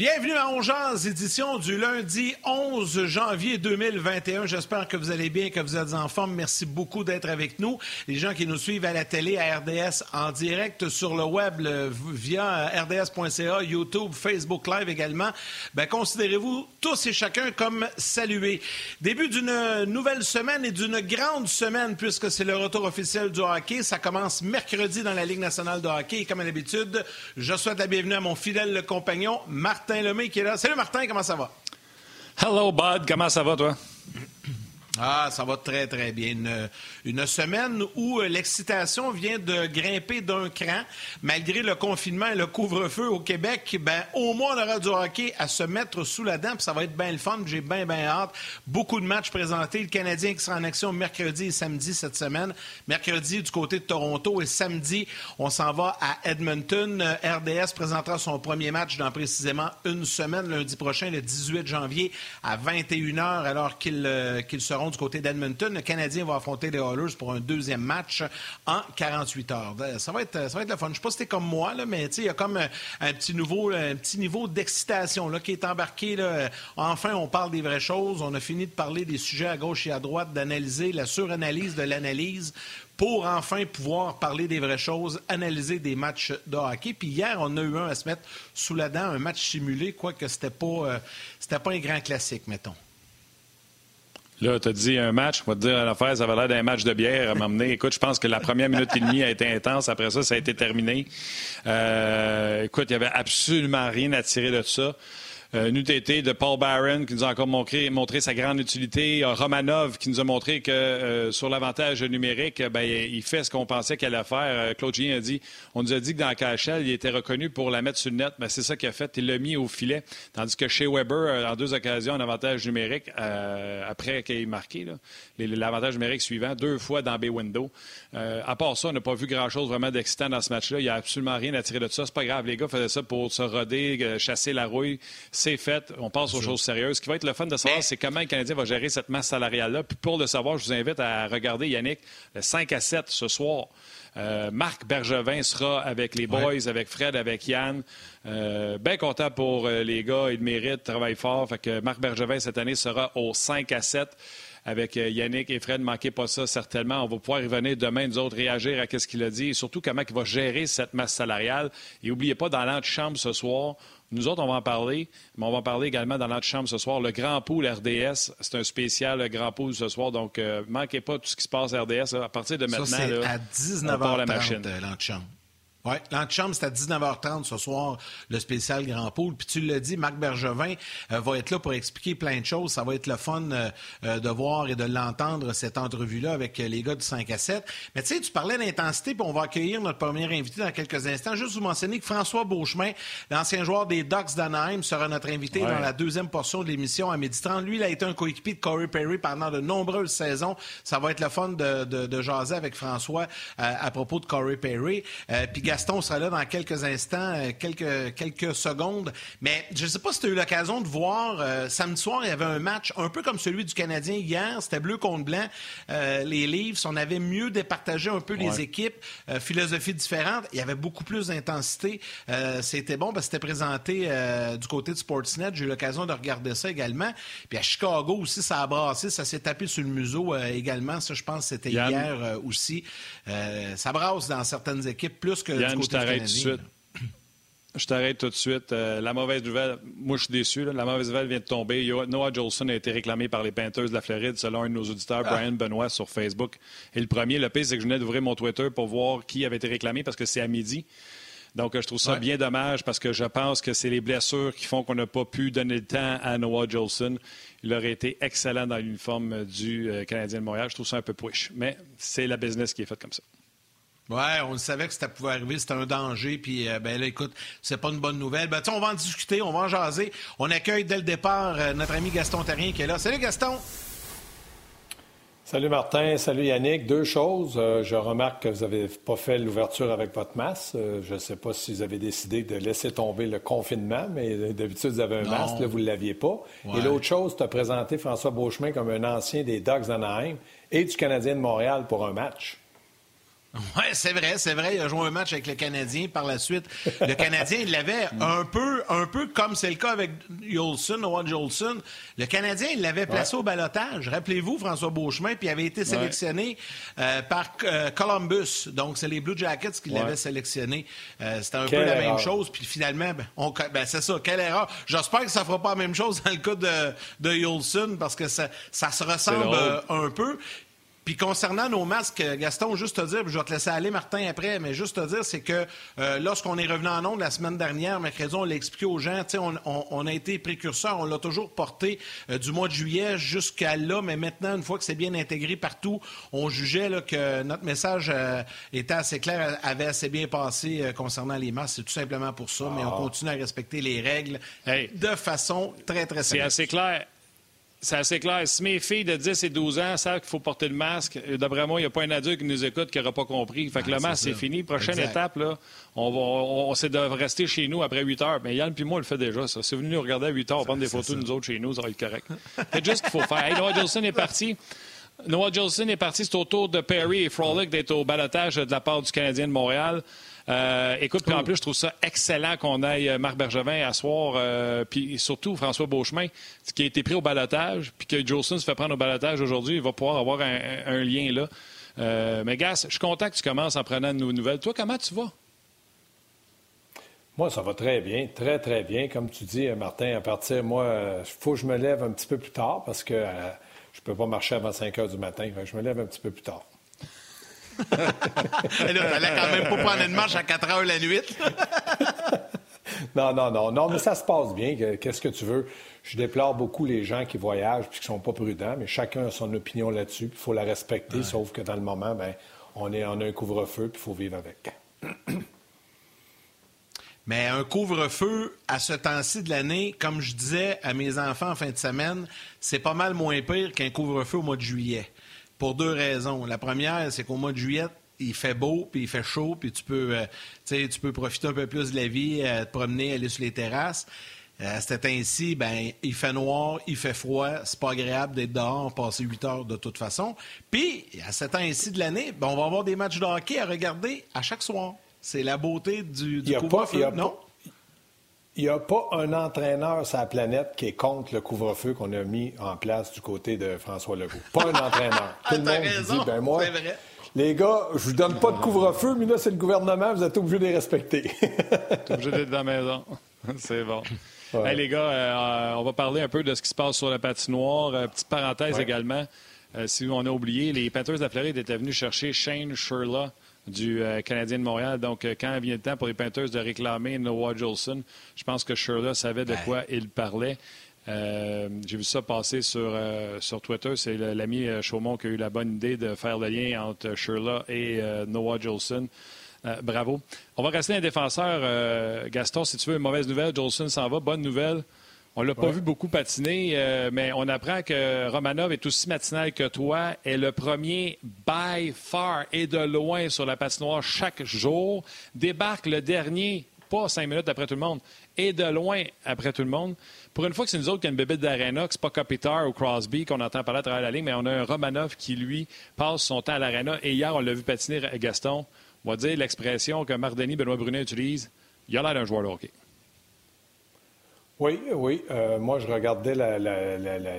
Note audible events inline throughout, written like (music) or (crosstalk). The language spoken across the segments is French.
Bienvenue à Ongeance, édition du lundi 11 janvier 2021. J'espère que vous allez bien, que vous êtes en forme. Merci beaucoup d'être avec nous. Les gens qui nous suivent à la télé, à RDS, en direct sur le web via rds.ca, YouTube, Facebook Live également, ben, considérez-vous tous et chacun comme salués. Début d'une nouvelle semaine et d'une grande semaine puisque c'est le retour officiel du hockey. Ça commence mercredi dans la Ligue nationale de hockey et comme à l'habitude, je souhaite la bienvenue à mon fidèle compagnon, Marc Martin Lemay qui est là. Salut Martin, comment ça va? Hello Bud, comment ça va toi? (clears throat) Ah, ça va très, très bien. Une, semaine où euh, l'excitation vient de grimper d'un cran. Malgré le confinement et le couvre-feu au Québec, ben, au moins, on aura du hockey à se mettre sous la dent, puis ça va être bien le fun. J'ai bien, bien hâte. Beaucoup de matchs présentés. Le Canadien qui sera en action mercredi et samedi cette semaine. Mercredi du côté de Toronto et samedi, on s'en va à Edmonton. Euh, RDS présentera son premier match dans précisément une semaine, lundi prochain, le 18 janvier à 21h, alors qu'ils euh, du côté d'Edmonton. Le Canadien va affronter les Oilers pour un deuxième match en 48 heures. Euh, ça va être, ça va être le fun. Je ne sais pas si c'était comme moi, mais il y a comme un, petit, nouveau, un petit niveau d'excitation qui est embarqué. Enfin, on parle des vraies choses. On a fini de parler des sujets à gauche et à droite, d'analyser la suranalyse de l'analyse pour enfin pouvoir parler des vraies choses, analyser des matchs de hockey. Puis hier, on a eu un à se mettre sous la dent, un match simulé, quoique c'était pas, euh, c'était pas un grand classique, mettons. Là, tu as dit un match, on va te dire à l'affaire, ça avait l'air d'un match de bière à m'emmener. (laughs) Écoute, je pense que la première minute et demie a été intense. Après ça, ça a été terminé. Euh, écoute, il n'y avait absolument rien à tirer de ça. Euh, été de Paul Barron qui nous a encore montré, sa grande utilité. Romanov qui nous a montré que euh, sur l'avantage numérique, ben, il fait ce qu'on pensait qu'elle allait faire. Euh, Claude Gien a dit, on nous a dit que dans KHL, il était reconnu pour la mettre sur le net. Ben, c'est ça qu'il a fait. Il l'a mis au filet. Tandis que chez Weber, euh, en deux occasions, un avantage numérique après qu'il ait marqué. L'avantage numérique suivant, deux fois dans Bay Window. à part ça, on n'a pas vu grand-chose vraiment d'excitant dans ce match-là. Il n'y a absolument rien à tirer de ça. C'est pas grave. Les gars faisaient ça pour se roder, chasser la rouille c'est fait. On passe aux choses sérieuses. Ce qui va être le fun de savoir, c'est comment le Canadien va gérer cette masse salariale-là. Puis pour le savoir, je vous invite à regarder, Yannick, le 5 à 7 ce soir. Euh, Marc Bergevin sera avec les boys, avec Fred, avec Yann. Euh, bien content pour euh, les gars. Ils méritent, travaillent fort. Fait que Marc Bergevin, cette année, sera au 5 à 7 avec Yannick et Fred. Ne manquez pas ça, certainement. On va pouvoir y venir demain, nous autres, réagir à ce qu'il a dit et surtout comment il va gérer cette masse salariale. Et n'oubliez pas, dans l'antichambre ce soir, nous autres, on va en parler, mais on va en parler également dans notre chambre ce soir. Le Grand Pool RDS, c'est un spécial le Grand Pool ce soir, donc ne euh, manquez pas tout ce qui se passe RDS. à partir de maintenant, Ça, là, à 19h30, la machine. L'antichambre. Oui, l'antichambre, c'est à 19h30 ce soir, le spécial Grand Pool. Puis tu l'as dit, Marc Bergevin euh, va être là pour expliquer plein de choses. Ça va être le fun euh, euh, de voir et de l'entendre, cette entrevue-là, avec les gars du 5 à 7. Mais tu sais, tu parlais d'intensité, puis on va accueillir notre premier invité dans quelques instants. Juste vous mentionner que François Beauchemin, l'ancien joueur des Ducks d'Anaheim, sera notre invité dans la deuxième portion de l'émission à midi 30. Lui, il a été un coéquipier de Corey Perry pendant de nombreuses saisons. Ça va être le fun de, de, jaser avec François à propos de Corey Perry. puis Gaston sera là dans quelques instants, euh, quelques, quelques secondes. Mais je ne sais pas si tu as eu l'occasion de voir, euh, samedi soir, il y avait un match un peu comme celui du Canadien hier. C'était bleu contre blanc. Euh, les Leafs, on avait mieux départagé un peu les équipes, philosophie différente. Il y avait beaucoup plus d'intensité. c'était bon, parce que c'était présenté du côté de Sportsnet. J'ai eu l'occasion de regarder ça également. Puis à Chicago aussi, ça a brassé, ça s'est tapé sur le museau également. Ça, je pense, c'était hier aussi. ça brasse dans certaines équipes plus que du côté t'arrête tout de suite. Je t'arrête tout de suite. Euh, la mauvaise nouvelle, moi je suis déçu. La mauvaise nouvelle vient de tomber. Noah Jolson a été réclamé par les Panthers de la Floride, selon un de nos auditeurs, ah. Brian Benoit, sur Facebook. Et le premier, le pire, c'est que je venais d'ouvrir mon Twitter pour voir qui avait été réclamé parce que c'est à midi. Donc, je trouve ça bien dommage parce que je pense que c'est les blessures qui font qu'on n'a pas pu donner le temps à Noah Jolson. Il aurait été excellent dans l'uniforme du euh, Canadien de Montréal. Je trouve ça un peu push. Mais c'est la business qui est faite comme ça. Oui, on savait que ça pouvait arriver, c'était un danger. Puis, euh, ben là, écoute, c'est pas une bonne nouvelle. Ben, on va en discuter, on va en jaser. On accueille dès le départ euh, notre ami Gaston Terrien qui est là. Salut, Gaston! Salut Martin, salut Yannick. Deux choses. Euh, je remarque que vous n'avez pas fait l'ouverture avec votre masque. je ne sais pas si vous avez décidé de laisser tomber le confinement, mais d'habitude, vous avez un masque, là, vous ne l'aviez pas. Et l'autre chose, tu as présenté François Beauchemin comme un ancien des Dogs d'Anaheim et du Canadien de Montréal pour un match. (laughs) Oui, c'est vrai, c'est vrai. Il a joué un match avec le Canadien par la suite. Le (laughs) Canadien, il l'avait un peu, un peu comme c'est le cas avec Jolson, Noah Jolson. Le Canadien, il l'avait placé au balotage. Rappelez-vous, François Beauchemin, puis il avait été sélectionné euh, par euh, Columbus. Donc, c'est les Blue Jackets qui l'avaient sélectionné. Euh, c'était un peu la même chose. Puis finalement, ben, ben, c'est ça, quelle erreur. J'espère que ça ne fera pas la même chose dans le cas de, de parce que ça, ça se ressemble un peu. Puis concernant nos masques, Gaston, juste te dire, je vais te laisser aller, Martin, après, mais juste te dire, c'est que euh, lorsqu'on est revenu en ondes la semaine dernière, mercredi, on l'a expliqué aux gens, on, on, on, a été précurseur, on l'a toujours porté euh, du mois de juillet jusqu'à là, mais maintenant, une fois que c'est bien intégré partout, on jugeait là, que notre message euh, était assez clair, avait assez bien passé concernant les masques. C'est tout simplement pour ça, mais on ah. continue à respecter les règles de façon très, très simple. C'est assez clair. C'est assez clair. Si mes filles de 10 et 12 ans savent qu'il faut porter le masque, euh, d'après moi, il n'y a pas un adulte qui nous écoute qui n'aura pas compris. Fait que le masque, c'est fini. Prochaine étape, là, on, va, on, c'est de rester chez nous après 8 heures. Mais Yann puis moi, on le fait déjà, ça. Si vous venez nous regarder à 8 heures, on prend des photos de nous autres chez nous, ça va être correct. c'est juste ce qu'il faut faire. Hey, Noah Jolson est parti. Noah Jolson est parti. C'est au tour de Perry et Frolic d'être au balotage de la part du Canadien de Montréal. Euh, écoute, puis en plus, je trouve ça excellent qu'on aille euh, Marc Bergevin à soir, euh, puis surtout François Beauchemin, qui a été pris au balotage, puis que Jolson se fait prendre au balotage aujourd'hui, il va pouvoir avoir un, lien là. mais Gas, je suis content que tu commences en prenant de nos nouvelles. Toi, comment tu vas? Moi, ça va très bien, très, très bien. Comme tu dis, Martin, à partir, moi, il faut que je me lève un petit peu plus tard parce que je ne peux pas marcher avant 5 heures du matin. je me lève un petit peu plus tard. T'allais quand même pas prendre une marche à 4 heures la nuit. (laughs) non, non, non. Non, mais ça se passe bien. Qu'est-ce que tu veux? Je déplore beaucoup les gens qui voyagent et qui sont pas prudents, mais chacun a son opinion là-dessus. Il faut la respecter, sauf que dans le moment, ben, on, est, on a un couvre-feu puis il faut vivre avec. (clears throat) Mais un couvre-feu à ce temps-ci de l'année, comme je disais à mes enfants en fin de semaine, c'est pas mal moins pire qu'un couvre-feu au mois de juillet pour deux raisons. La première, c'est qu'au mois de juillet, il fait beau, puis il fait chaud, puis tu peux, euh, tu peux profiter un peu plus de la vie, euh, te promener, aller sur les terrasses. Euh, à cet ainsi, ben, il fait noir, il fait froid, c'est pas agréable d'être dehors, passer huit heures de toute façon. Puis, à cet temps-ci de l'année, ben, on va avoir des matchs de hockey à regarder à chaque soir. C'est la beauté du, du couvre-feu, non? Il n'y a pas un entraîneur sur la planète qui est contre le couvre-feu qu'on a mis en place du côté de François Legault. Pas un entraîneur. (laughs) Tout le monde dit, ben moi, les gars, je vous donne pas de couvre-feu, mais là, c'est le gouvernement, vous êtes obligés de les respecter. (laughs) T'es obligé d'être dans la maison. (laughs) c'est bon. les gars, euh, on va parler un peu de ce qui se passe sur la patinoire. Euh, petite parenthèse également. Euh, si on a oublié, les Panthers de la Floride étaient venus chercher Shane Sherla du euh, Canadien de Montréal. Donc, euh, quand vient le temps pour les Panthers de réclamer Noah Jolson, je pense que Sherla savait de quoi il parlait. Euh, j'ai vu ça passer sur, sur Twitter. C'est l'ami Chaumont qui a eu la bonne idée de faire le lien entre Sherla et Noah Jolson. bravo. On va rester un défenseur. Gaston, si tu veux une mauvaise nouvelle, Jolson s'en va. Bonne nouvelle. On l'a pas vu beaucoup patiner, euh, mais on apprend que Romanov est aussi matinal que toi, est le premier by far et de loin sur la patinoire chaque jour, débarque le dernier, pas cinq minutes après tout le monde, et de loin après tout le monde. Pour une fois que c'est nous autres qui avons une bébête d'arena, que c'est pas Kopitar ou Crosby qu'on entend parler à travers la ligne, mais on a un Romanov qui, lui, passe son temps à l'arena. Et hier, on l'a vu patiner Gaston. On va dire l'expression que Mardini, Benoît Brunet utilise. Il a l'air d'un joueur de hockey. Oui, oui. Euh, moi, je regardais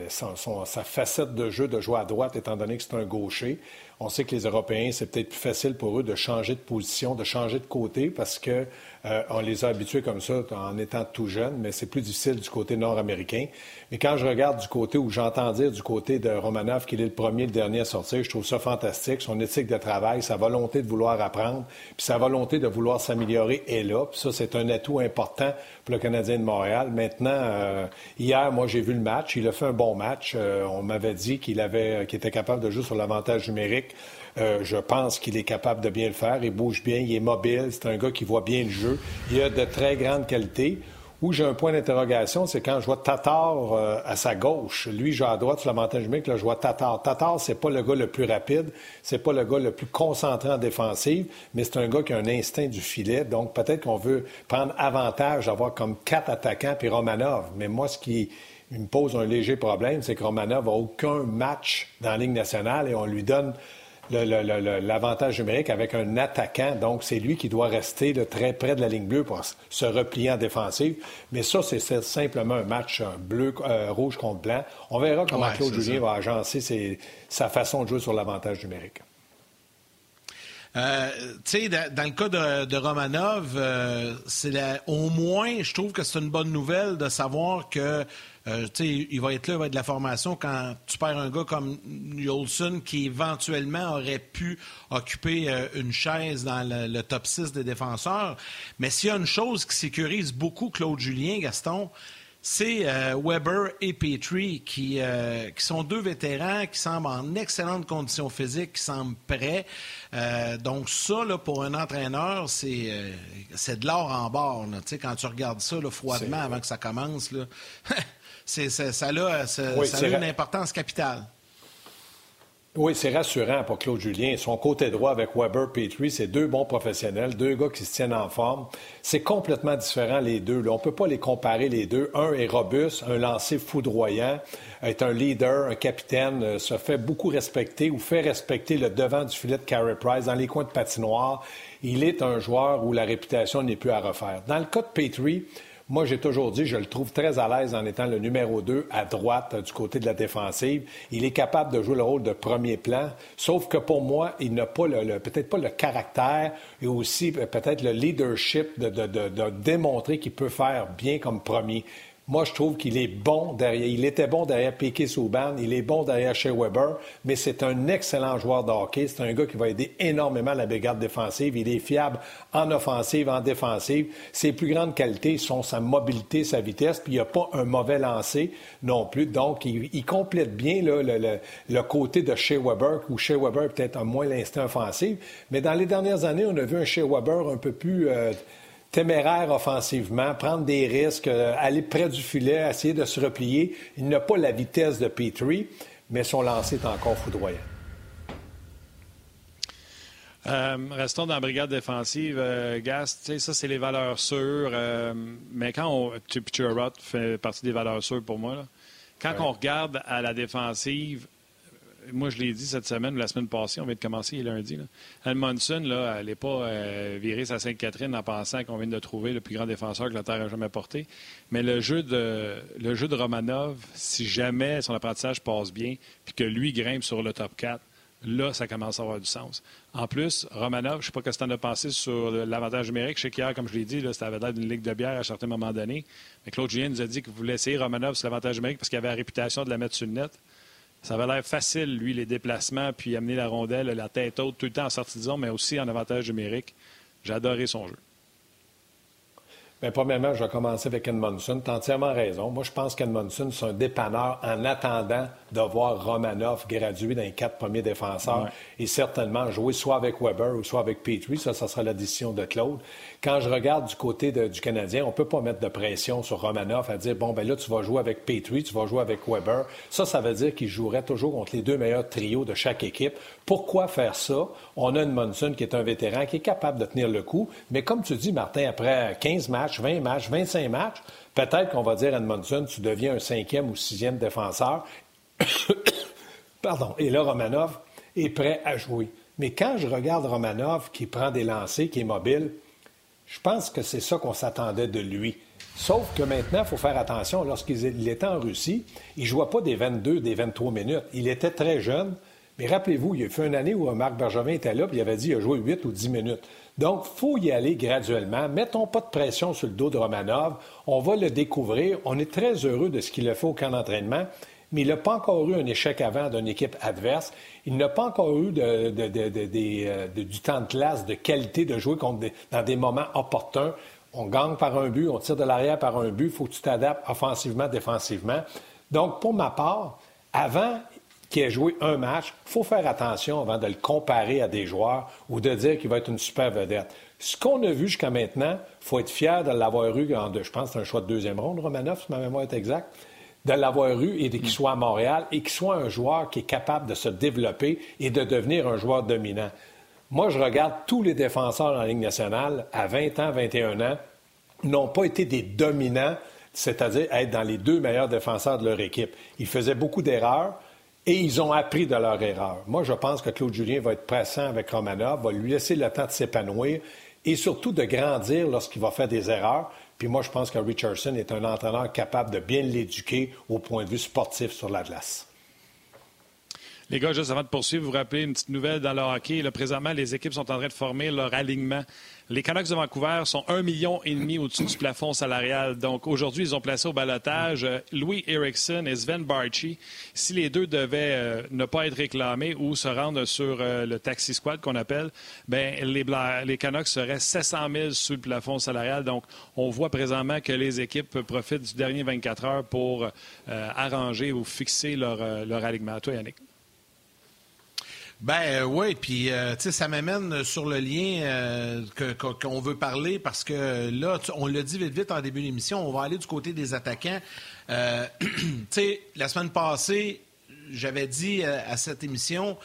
sa facette de jeu de jouer à droite, étant donné que c'est un gaucher. On sait que les Européens, c'est peut-être plus facile pour eux de changer de position, de changer de côté, parce que euh, on les a habitués comme ça en étant tout jeunes, mais c'est plus difficile du côté nord-américain. Mais quand je regarde du côté où j'entends dire du côté de Romanov qu'il est le premier, le dernier à sortir, je trouve ça fantastique. Son éthique de travail, sa volonté de vouloir apprendre, puis sa volonté de vouloir s'améliorer est là. Puis ça, c'est un atout important pour le Canadien de Montréal. Maintenant, euh, hier, moi, j'ai vu le match. Il a fait un bon match. Euh, on m'avait dit qu'il avait, qu'il était capable de jouer sur l'avantage numérique. Euh, je pense qu'il est capable de bien le faire. Il bouge bien, il est mobile. C'est un gars qui voit bien le jeu. Il a de très grandes qualités. Où j'ai un point d'interrogation, c'est quand je vois Tatar euh, à sa gauche. Lui, je à droite sur l'avantage numérique, là, je vois Tatar. Tatar, c'est pas le gars le plus rapide, c'est pas le gars le plus concentré en défensive, mais c'est un gars qui a un instinct du filet. Donc, peut-être qu'on veut prendre avantage d'avoir comme quatre attaquants puis Romanov. Mais moi, ce qui me pose un léger problème, c'est que Romanov n'a aucun match dans la Ligue nationale et on lui donne l'avantage numérique avec un attaquant. Donc, c'est lui qui doit rester très près de la ligne bleue pour se replier en défensive. Mais ça, c'est simplement un match bleu, euh, rouge contre blanc. On verra comment Claude Julien va agencer sa façon de jouer sur l'avantage numérique. Euh, dans, le cas de, Romanov, euh, c'est au moins, je trouve que c'est une bonne nouvelle de savoir que euh, il va être là, il va être de la formation quand tu perds un gars comme Olson qui éventuellement aurait pu occuper une chaise dans le, top 6 des défenseurs. Mais s'il y a une chose qui sécurise beaucoup Claude Julien, Gaston, c'est euh, Weber et Petrie euh, qui, sont deux vétérans qui semblent en excellente condition physique, qui semblent prêts. Euh, donc ça, pour un entraîneur, c'est, de l'or en bord. quand tu regardes ça froidement avant que ça commence, (laughs) ça, a une importance capitale. Oui, c'est rassurant pour Claude Julien. Son côté droit avec Weber, Petrie, c'est deux bons professionnels, deux gars qui se tiennent en forme. C'est complètement différent les deux. On ne peut pas les comparer les deux. Un est robuste, un lancé foudroyant, est un leader, un capitaine, euh, se fait beaucoup respecter ou fait respecter le devant du filet de Carey Price dans les coins de patinoire. Il est un joueur où la réputation n'est plus à refaire. Dans le cas de Petrie, moi, j'ai toujours dit, je le trouve très à l'aise en étant le numéro 2 à droite du côté de la défensive. Il est capable de jouer le rôle de premier plan, sauf que pour moi, il n'a pas le, peut-être pas le caractère et aussi peut-être le leadership de, de démontrer qu'il peut faire bien comme premier. Moi, je trouve qu'il est bon derrière. Il était bon derrière Piquet Souban, il est bon derrière Shea Weber, mais c'est un excellent joueur de hockey. C'est un gars qui va aider énormément la brigade défensive. Il est fiable en offensive, en défensive. Ses plus grandes qualités sont sa mobilité, sa vitesse, puis il n'y a pas un mauvais lancer non plus. Donc, il, complète bien le, côté de Shea Weber, où Shea Weber peut-être a moins l'instinct offensif. Mais dans les dernières années, on a vu un Shea Weber un peu plus. Euh, téméraire offensivement, prendre des risques, euh, aller près du filet, essayer de se replier. Il n'a pas la vitesse de Petrie, mais son lancer est encore foudroyant. Euh, restons dans la brigade défensive. Euh, Gast, ça, c'est les valeurs sûres. mais quand on. Chirot fait partie des valeurs sûres pour moi. Quand on regarde à la défensive, moi, je l'ai dit cette semaine, la semaine passée, on vient de commencer lundi. Là. Edmondson, là, elle n'est pas euh, virée sa Sainte-Catherine en pensant qu'on vient de trouver le plus grand défenseur que la Terre a jamais porté. Mais le jeu de, Romanov, si jamais son apprentissage passe bien, puis que lui grimpe sur le top 4, là, ça commence à avoir du sens. En plus, Romanov, je ne sais pas ce que tu en as pensé sur l'avantage numérique. Je sais qu'hier, comme je l'ai dit, c'était l'air d'une ligue de bière à certains moments donnés. Mais Claude Julien nous a dit qu'il voulait essayer Romanov sur l'avantage numérique parce qu'il avait la réputation de la mettre sur le net. Ça avait l'air facile, lui, les déplacements, puis amener la rondelle, la tête haute, tout le temps en sortie mais aussi en avantage numérique. J'ai adoré son jeu. Bien, premièrement, je vais commencer avec Edmondson. Tu as entièrement raison. Moi, je pense qu'Edmondson, c'est un dépanneur en attendant de voir Romanov graduer dans les quatre premiers défenseurs et certainement jouer soit avec Weber ou soit avec Petrie. Ça, ça sera la décision de Claude. Quand je regarde du côté du Canadien, on ne peut pas mettre de pression sur Romanov à dire, bon, ben là, tu vas jouer avec Petrie, tu vas jouer avec Weber. Ça, ça veut dire qu'il jouerait toujours contre les deux meilleurs trios de chaque équipe. Pourquoi faire ça? On a une Monson qui est un vétéran, qui est capable de tenir le coup. Mais comme tu dis, Martin, après 15 matchs, 20 matchs, 25 matchs, peut-être qu'on va dire à Edmondson, tu deviens un cinquième ou sixième défenseur. (coughs) Pardon. Et là, Romanov est prêt à jouer. Mais quand je regarde Romanov qui prend des lancers, qui est mobile, je pense que c'est ça qu'on s'attendait de lui. Sauf que maintenant, il faut faire attention. Lorsqu'il était en Russie, il ne jouait pas des 22, des 23 minutes. Il était très jeune. Mais rappelez-vous, il y a fait une année où Marc Bergevin était là, puis il avait dit qu'il a joué 8 ou 10 minutes. Donc, il faut y aller graduellement. Mettons pas de pression sur le dos de Romanov. On va le découvrir. On est très heureux de ce qu'il a fait au camp d'entraînement mais il n'a pas encore eu un échec avant d'une équipe adverse. Il n'a pas encore eu euh, du temps de classe, de qualité de jouer dans des moments opportuns. On gagne par un but, on tire de l'arrière par un but. Il faut que tu t'adaptes offensivement, défensivement. Donc, pour ma part, avant qu'il ait joué un match, il faut faire attention avant de le comparer à des joueurs ou de dire qu'il va être une super vedette. Ce qu'on a vu jusqu'à maintenant, il faut être fier de l'avoir eu en, je pense, c'est un choix de deuxième ronde, Romanov, si ma mémoire est exacte de l'avoir eu et qu'il soit à Montréal et qu'il soit un joueur qui est capable de se développer et de devenir un joueur dominant. Moi, je regarde tous les défenseurs en Ligue nationale à 20 ans, 21 ans, n'ont pas été des dominants, c'est-à-dire être dans les deux meilleurs défenseurs de leur équipe. Ils faisaient beaucoup d'erreurs. Et ils ont appris de leur erreur. Moi, je pense que Claude Julien va être pressant avec Romanov, va lui laisser le temps de s'épanouir et surtout de grandir lorsqu'il va faire des erreurs. Puis moi, je pense que Richardson est un entraîneur capable de bien l'éduquer au point de vue sportif sur la glace. Les gars, juste avant de poursuivre, vous, rappelez une petite nouvelle dans le hockey. Là, présentement, les équipes sont en train de former leur alignement. Les Canucks de Vancouver sont un million et demi au-dessus du plafond salarial. Donc aujourd'hui, ils ont placé au balotage euh, Louis Erickson et Sven Barchi. Si les deux devaient euh, ne pas être réclamés ou se rendre sur euh, le taxi squad qu'on appelle, ben les, Canucks seraient 700 000 sous le plafond salarial. Donc on voit présentement que les équipes profitent du dernier 24 heures pour arranger ou fixer leur, leur alignement. Toi, Yannick. Ben euh, oui, puis euh, tu sais, ça m'amène sur le lien euh, qu'on veut parler parce que là, on l'a dit vite vite en début d'émission, on va aller du côté des attaquants. (clears throat) tu sais, la semaine passée, j'avais dit à, cette émission,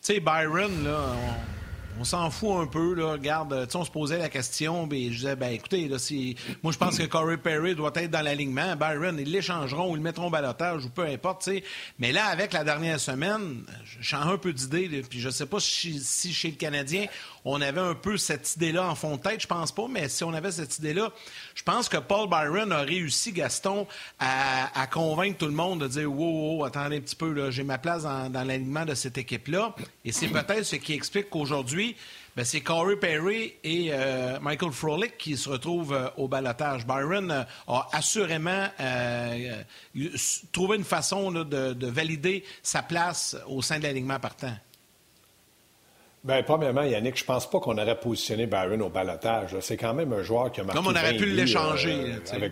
tu sais, Byron, là, on s'en fout un peu, là. Regarde, on se posait la question, mais je disais, ben écoutez, là, si... moi je pense que Corey Perry doit être dans l'alignement. Byron, ils l'échangeront ou le mettront au balotage ou peu importe, tu sais. Mais là, avec la dernière semaine, change un peu d'idée, puis je sais pas si, chez le Canadien, on avait un peu cette idée-là en fond de tête, je pense pas, mais si on avait cette idée-là, je pense que Paul Byron a réussi, Gaston, à, convaincre tout le monde de dire Wow, wow attendez un petit peu, j'ai ma place dans, l'alignement de cette équipe-là. Et c'est peut-être ce qui explique qu'aujourd'hui, ben, c'est Corey Perry et euh, Michael Frolik qui se retrouvent euh, au balotage. Byron euh, a assurément trouvé une façon de, valider sa place au sein de l'alignement partant. Bien, premièrement, Yannick, je pense pas qu'on aurait positionné Byron au balotage. C'est quand même un joueur qui a marqué. Comme on aurait pu l'échanger. Euh,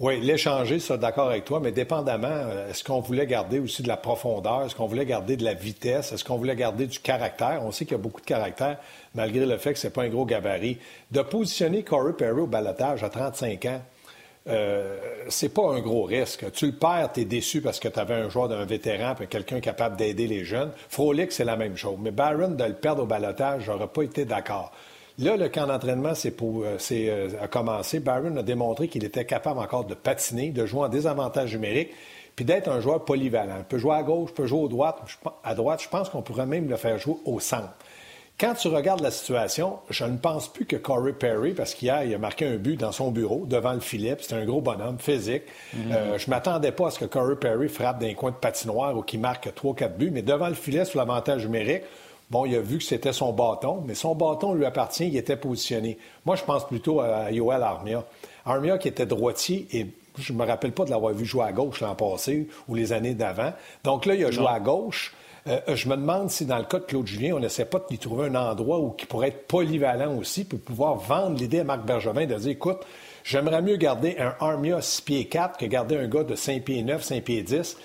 oui, l'échanger, ça, d'accord avec toi, mais dépendamment, euh, est-ce qu'on voulait garder aussi de la profondeur? Est-ce qu'on voulait garder de la vitesse? Est-ce qu'on voulait garder du caractère? On sait qu'il y a beaucoup de caractère, malgré le fait que c'est pas un gros gabarit. De positionner Corey Perry au balotage à 35 ans, euh, c'est pas un gros risque. Tu le perds, tu es déçu parce que tu avais un joueur d'un vétéran et quelqu'un capable d'aider les jeunes. Frolic, c'est la même chose. Mais Barron, de le perdre au balotage, j'aurais pas été d'accord. Là, le camp d'entraînement c'est euh, euh, a commencé. Barron a démontré qu'il était capable encore de patiner, de jouer en désavantage numérique, puis d'être un joueur polyvalent. Il peut jouer à gauche, peut jouer à droite. À droite, je pense qu'on pourrait même le faire jouer au centre. Quand tu regardes la situation, je ne pense plus que Corey Perry, parce qu'hier, il a marqué un but dans son bureau devant le filet, c'est un gros bonhomme physique. Mhm. Euh, je ne m'attendais pas à ce que Corey Perry frappe d'un coin de patinoire ou qu'il marque 3-4 buts, mais devant le filet, sur l'avantage numérique, bon, il a vu que c'était son bâton, mais son bâton lui appartient, il était positionné. Moi, je pense plutôt à Yoel Armia. Armia qui était droitier et je ne me rappelle pas de l'avoir vu jouer à gauche l'an passé ou les années d'avant. Donc là, il a joué à gauche. Euh, je me demande si, dans le cas de Claude Julien, on n'essaie pas de lui trouver un endroit où qui pourrait être polyvalent aussi, pour pouvoir vendre l'idée à Marc Bergevin de dire écoute, j'aimerais mieux garder un Armia 6 pieds 4 que garder un gars de 5 pieds 9, 5 pieds 10.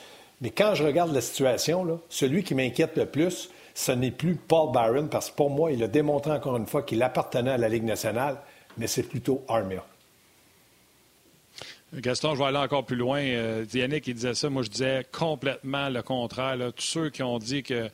Mais quand je regarde la situation, celui qui m'inquiète le plus, ce n'est plus Paul Byron, parce que pour moi, il a démontré encore une fois qu'il appartenait à la Ligue nationale, mais c'est plutôt Armia. Gaston, je vais aller encore plus loin. Euh, Yannick, il disait ça. Moi, je disais complètement le contraire. Tous ceux qui ont dit que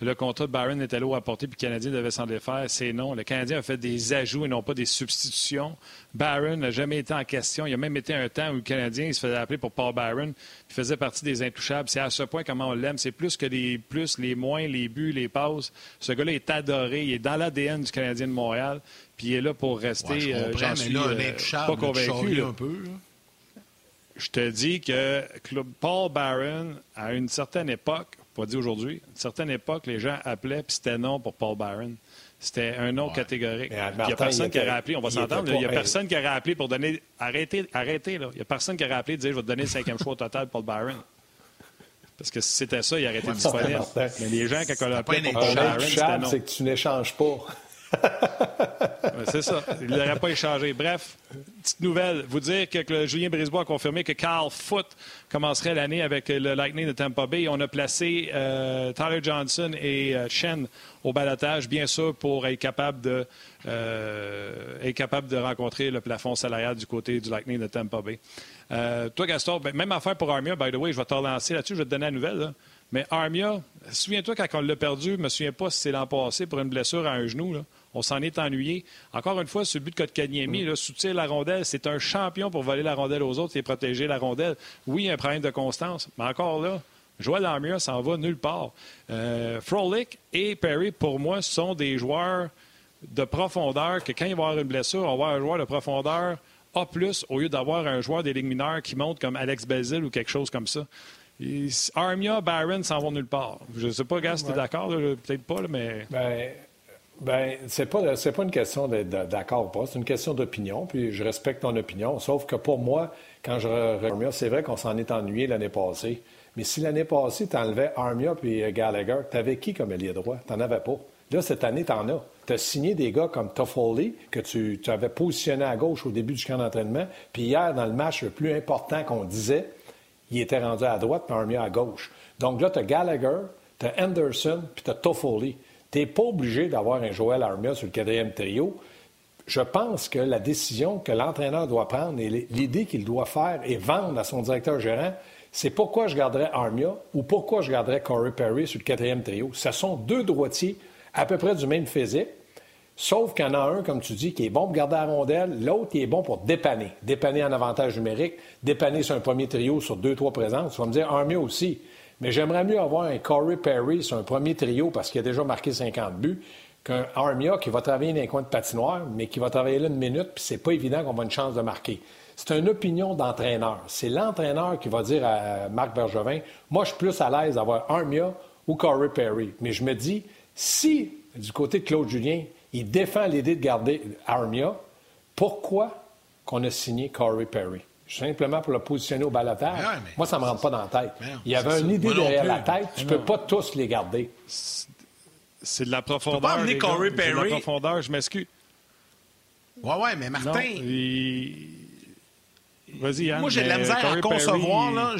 le contrat de Byron était lourd à porter puis le Canadien devait s'en défaire, c'est non. Le Canadien a fait des ajouts et non pas des substitutions. Byron n'a jamais été en question. Il y a même été un temps où le Canadien se faisait appeler pour Paul Byron. Il faisait partie des intouchables. C'est à ce point comment on l'aime. C'est plus que les plus, les moins, les buts, les passes. Ce gars-là est adoré. Il est dans l'ADN du Canadien de Montréal. Puis il est là pour rester. je euh, J'en suis euh, pas convaincu. Un peu, je te dis que Paul Barron, à une certaine époque, pas dit aujourd'hui, à une certaine époque, les gens appelaient, puis c'était non pour Paul Barron. C'était un nom catégorique. Il n'y a personne qui aurait appelé, on va s'entendre, il n'y a personne qui aurait appelé pour donner. Arrêtez, arrêtez, là. Il n'y a personne qui aurait appelé et dire je vais te donner le cinquième choix au total, Paul Barron. Parce que si c'était ça, il aurait été disponible. Mais les gens, quand on l'a appelé pour Paul Barron, c'était non. c'est que tu n'échanges pas c'est ça. Il n'aurait pas échangé. Bref, petite nouvelle. Vous dire que, Julien Brisebois a confirmé que Carl Foote commencerait l'année avec le Lightning de Tampa Bay. On a placé euh, Tyler Johnson et euh, Shen au balotage, bien sûr, pour être capable de, euh, capable de rencontrer le plafond salarial du côté du Lightning de Tampa Bay. toi, Gaston, ben, même affaire pour Armia, by the way, je vais te relancer là-dessus, je vais te donner la nouvelle. Mais Armia, souviens-toi quand on l'a perdu, je ne me souviens pas si c'est l'an passé pour une blessure à un genou. On s'en est ennuyé. Encore une fois, ce but de Kotkaniemi, mm. soutient la rondelle, c'est un champion pour voler la rondelle aux autres et protéger la rondelle. Oui, il y a un problème de constance, mais encore là, Joel Armia s'en va nulle part. Euh, Frolic et Perry, pour moi, sont des joueurs de profondeur que quand il va avoir une blessure, on va avoir un joueur de profondeur A+, au lieu d'avoir un joueur des ligues mineures qui monte comme Alex Belzil ou quelque chose comme ça. Armia, Byron s'en vont nulle part. Je ne sais pas, gars, si tu es d'accord, peut-être pas, mais... Ben... Ben, c'est pas pas une question d'être d'accord ou pas, c'est une question d'opinion. Puis je respecte ton opinion. Sauf que pour moi, quand je regarde, c'est vrai qu'on s'en est ennuyé l'année passée. Mais si l'année passée, tu enlevais Armia puis Gallagher, tu avais qui comme allié droit? Tu n'en avais pas. Là, cette année, tu en as. Tu as signé des gars comme Toffoli, que tu, avais positionné à gauche au début du camp d'entraînement. Puis hier, dans le match le plus important qu'on disait, il était rendu à droite, puis Armia à gauche. Donc là, tu as Gallagher, tu as Anderson, puis tu as Toffoli. Tu n'es pas obligé d'avoir un Joel Armia sur le quatrième trio. Je pense que la décision que l'entraîneur doit prendre et l'idée qu'il doit faire et vendre à son directeur gérant, c'est pourquoi je garderais Armia ou pourquoi je garderais Corey Perry sur le quatrième trio. Ce sont deux droitiers à peu près du même physique, sauf qu'il y en a un, comme tu dis, qui est bon pour garder la rondelle, l'autre qui est bon pour dépanner. Dépanner en avantage numérique, dépanner sur un premier trio sur deux, trois présences. Tu vas me dire Armia aussi. Mais j'aimerais mieux avoir un Corey Perry sur un premier trio parce qu'il a déjà marqué 50 buts qu'un Armia qui va travailler dans les coins de patinoire, mais qui va travailler là une minute, puis c'est pas évident qu'on va une chance de marquer. C'est une opinion d'entraîneur. C'est l'entraîneur qui va dire à Marc Bergevin Moi, je suis plus à l'aise d'avoir Armia ou Corey Perry. Mais je me dis, si, du côté de Claude Julien, il défend l'idée de garder Armia, pourquoi qu'on a signé Corey Perry? Simplement pour le positionner au balotage. Moi, ça ne me rentre pas dans la tête. Il y avait une idée derrière la tête. Tu ne peux pas tous les garder. C'est de la profondeur. Tu peux pas amener Corey Perry. de la profondeur, je m'excuse. Ouais, ouais, mais Martin. Vas-y, Yann. Moi, j'ai de la misère à concevoir, là.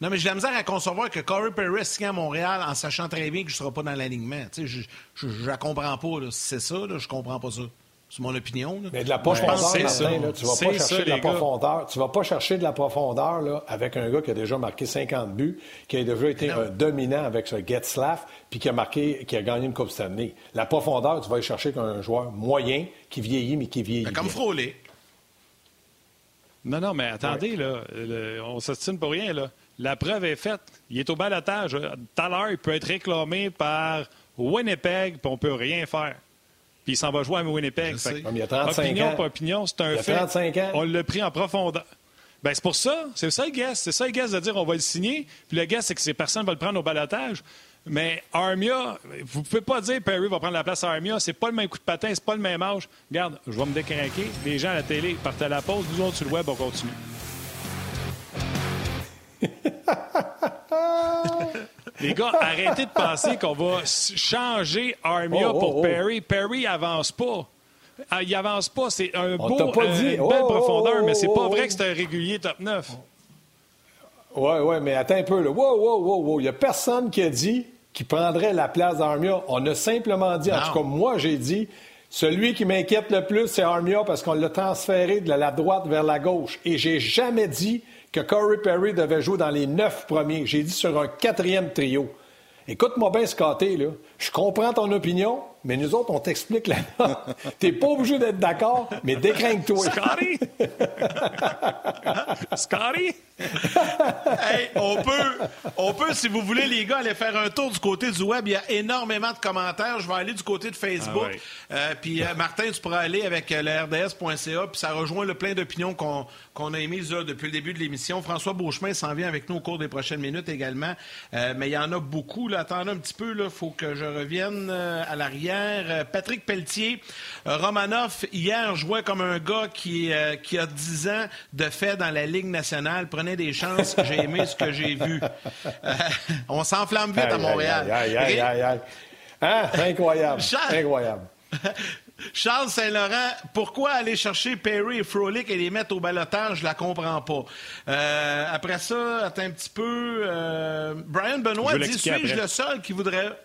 Non, mais j'ai de la misère à concevoir que Corey Perry signe à Montréal en sachant très bien que je ne serai pas dans l'alignement. Tu sais, je ne la comprends pas. C'est ça, là, je comprends pas ça. C'est mon opinion. Mais de la profondeur, Martin, là, tu vas pas chercher de la profondeur. Tu vas pas chercher de la profondeur là, avec un gars qui a déjà marqué 50 buts, qui a déjà été un dominant avec ce Getzlaff, puis qui a marqué, qui a gagné une Coupe Stanley. La profondeur, tu vas y chercher qu'un joueur moyen qui vieillit, mais qui vieillit. Ben, comme Frolé. Non, non, mais attendez, là, on s'estime pour rien. Là. La preuve est faite. Il est au balotage. Tout à l'heure, il peut être réclamé par Winnipeg, puis on peut rien faire puis il s'en va jouer à Winnipeg. il y a 35 opinion ans. pas opinion, c'est un fait. 35 ans. On l'a pris en profondeur. Ben, c'est pour ça. C'est ça le guess. C'est ça le guess de dire on va le signer. Puis le guess, c'est que ces personnes vont le prendre au balotage. Mais Armia, vous ne pouvez pas dire Perry va prendre la place à Armia. C'est pas le même coup de patin, c'est pas le même âge. Regarde, je vais me décrinquer. Les gens à la télé partent à la pause. Nous autres, sur le web, on continue. (laughs) Les gars, arrêtez de penser qu'on va changer Armia oh, pour oh, oh. Perry. Perry avance pas. Ah, il avance pas. C'est un beau, une belle profondeur, mais c'est pas vrai que c'est un régulier top 9. Oui, oui, mais attends un peu. Là. Wow, wow, wow, wow. Il n'y a personne qui a dit qu'il prendrait la place d'Armia. On a simplement dit, en tout cas, moi, j'ai dit, celui qui m'inquiète le plus, c'est Armia parce qu'on l'a transféré de la droite vers la gauche. Et j'ai jamais dit que Corey Perry devait jouer dans les neuf premiers. J'ai dit sur un quatrième trio. Écoute-moi bien, Scotty, là. Je comprends ton opinion, mais nous autres, on t'explique la (laughs) T'es pas obligé d'être d'accord, mais décringue-toi. Scotty? (laughs) Scotty? hey, on peut, on peut, si vous voulez, les gars, aller faire un tour du côté du web. Il y a énormément de commentaires. Je vais aller du côté de Facebook. Ah euh, puis, euh, Martin, tu pourras aller avec euh, le RDS.ca. Puis, ça rejoint le plein d'opinions qu'on a émises depuis le début de l'émission. François Beauchemin s'en vient avec nous au cours des prochaines minutes également. mais il y en a beaucoup. Là. Attendez un petit peu. Il faut que je revienne à l'arrière. Patrick Pelletier, Romanoff, hier, jouait comme un gars qui, qui a 10 ans de fait dans la Ligue nationale. Prenez des chances. (laughs) J'ai aimé ce que j'ai vu. Euh, on s'enflamme vite à Montréal. Aïe, aïe, aïe, aïe, hein? Incroyable. Charles... Incroyable. (laughs) Charles Saint-Laurent, pourquoi aller chercher Perry et Frolic et les mettre au balotage? Je la comprends pas. Euh, après ça, attends un petit peu. Euh, Brian Benoît dit Suis-je le seul qui voudrait.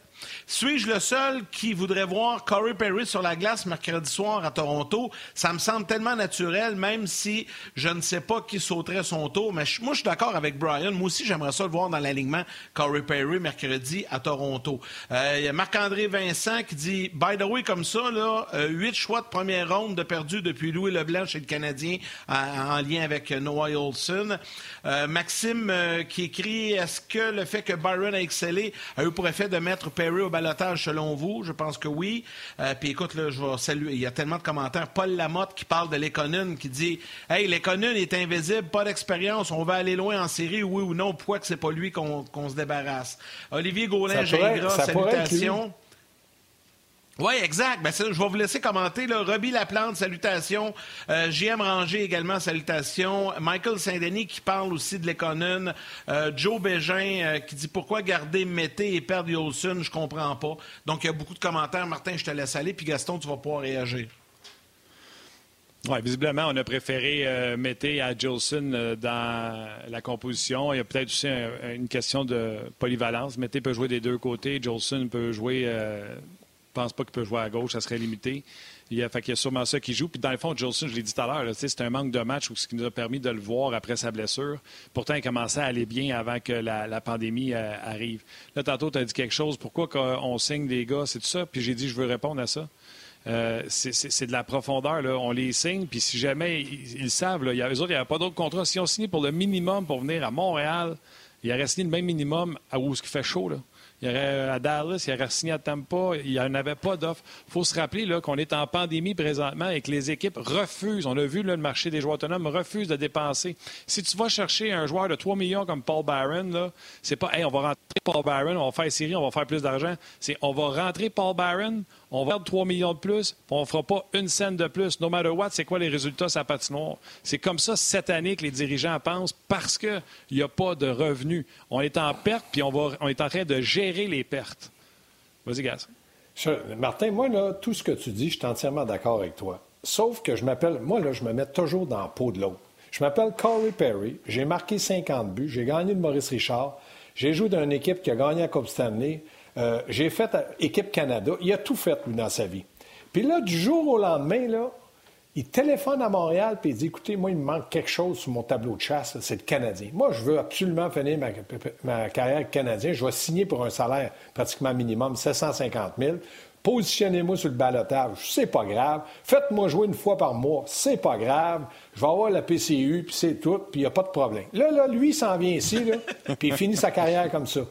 Suis-je le seul qui voudrait voir Corey Perry sur la glace mercredi soir à Toronto? Ça me semble tellement naturel, même si je ne sais pas qui sauterait son tour. Mais moi, je suis d'accord avec Brian. Moi aussi, j'aimerais ça le voir dans l'alignement Corey Perry mercredi à Toronto. Euh, il y a Marc-André Vincent qui dit By the way, comme ça, là, euh, huit choix de première ronde de perdu depuis Louis Leblanc chez le Canadien en, lien avec Noah Olson. Euh, Maxime qui écrit Est-ce que le fait que Byron a excellé a eu pour effet de mettre Perry au balotage selon vous? Je pense que oui. Puis écoute, là, je vais saluer. Il y a tellement de commentaires. Paul Lamotte qui parle de l'Econon qui dit Hey, l'Econon est invisible, pas d'expérience, on va aller loin en série, oui ou non, pourquoi que c'est pas lui qu'on se débarrasse? Olivier Gaulin-Gingras, salutations. Oui, exact. Ben, je vais vous laisser commenter. Là. Robbie Laplante, salutations. Euh, JM Ranger également, salutations. Michael Saint-Denis qui parle aussi de l'économie. Euh, Joe Bégin euh, qui dit pourquoi garder Mété et perdre Yolson, je comprends pas. Donc, il y a beaucoup de commentaires. Martin, je te laisse aller. Puis Gaston, tu vas pouvoir réagir. Oui, visiblement, on a préféré euh, Mété à Jolson dans la composition. Il y a peut-être aussi une question de polyvalence. Mété peut jouer des deux côtés. Jolson peut jouer. Pense pas qu'il peut jouer à gauche, ça serait limité. Il y a, fait y a sûrement ça qui joue. Puis dans le fond, Jolson, je l'ai dit tout à l'heure, c'est un manque de match, ce qui nous a permis de le voir après sa blessure. Pourtant, il commençait à aller bien avant que la, pandémie euh, arrive. Là, tantôt, tu as dit quelque chose. Pourquoi on signe des gars, c'est tout ça? Puis j'ai dit, je veux répondre à ça. Euh, c'est de la profondeur. Là. On les signe, puis si jamais ils, savent, là, y a, eux autres, il n'y a pas d'autre contrat. Si on signe pour le minimum pour venir à Montréal, il aurait signé le même minimum à où ce qui fait chaud. Là. Il y aurait à Dallas, il aurait signé à Tampa, il n'y en avait pas d'offre. Il faut se rappeler qu'on est en pandémie présentement et que les équipes refusent, on a vu le marché des joueurs autonomes, refuse de dépenser. Si tu vas chercher un joueur de 3 millions comme Paul Barron, c'est pas hey, on va rentrer Paul Barron, on va faire série, on va faire plus d'argent. C'est on va rentrer Paul Barron, on va perdre 3 millions de plus, on ne fera pas une scène de plus. No matter what, c'est quoi les résultats sa patinoire? C'est comme ça cette année que les dirigeants pensent parce qu'il n'y a pas de revenus. On est en perte, puis on, va, on est en train de gérer les pertes. Vas-y, Gaz. Martin, moi, là, tout ce que tu dis, je suis entièrement d'accord avec toi. Sauf que je m'appelle, moi, là, je me mets toujours dans la peau de l'autre. Je m'appelle Corey Perry, j'ai marqué 50 buts, j'ai gagné de Maurice Richard, j'ai joué dans une équipe qui a gagné la Coupe Stanley. Euh, j'ai fait équipe Canada. Il a tout fait, lui, dans sa vie. Puis là, du jour au lendemain, là, il téléphone à Montréal et il dit Écoutez, moi, il me manque quelque chose sur mon tableau de chasse, c'est le Canadien. Moi, je veux absolument finir ma, carrière Canadien. Je vais signer pour un salaire pratiquement minimum, 750 000. Positionnez-moi sur le balotage, c'est pas grave. Faites-moi jouer une fois par mois, c'est pas grave. Je vais avoir la PCU, puis c'est tout, puis il n'y a pas de problème. Là, là, lui, il s'en vient ici, (laughs) puis il finit sa carrière comme ça.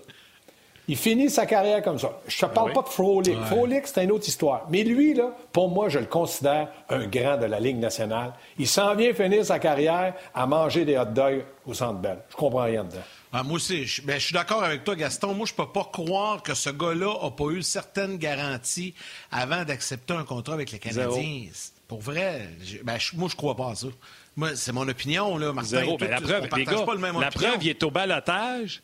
Il finit sa carrière comme ça. Je ne te parle pas de Frolic. Frolic, c'est une autre histoire. Mais lui, là, pour moi, je le considère un grand de la Ligue nationale. Il s'en vient finir sa carrière à manger des hot dogs au Centre Bell. Je comprends rien dedans. Ah, moi aussi, je, ben, je suis d'accord avec toi, Gaston. Moi, je peux pas croire que ce gars-là n'a pas eu certaines garanties avant d'accepter un contrat avec les Canadiens. Pour vrai, ben, moi, je crois pas à ça. Moi, c'est mon opinion, là, Martin. Zéro. Ben, la preuve, les gars, la preuve, il est au balotage.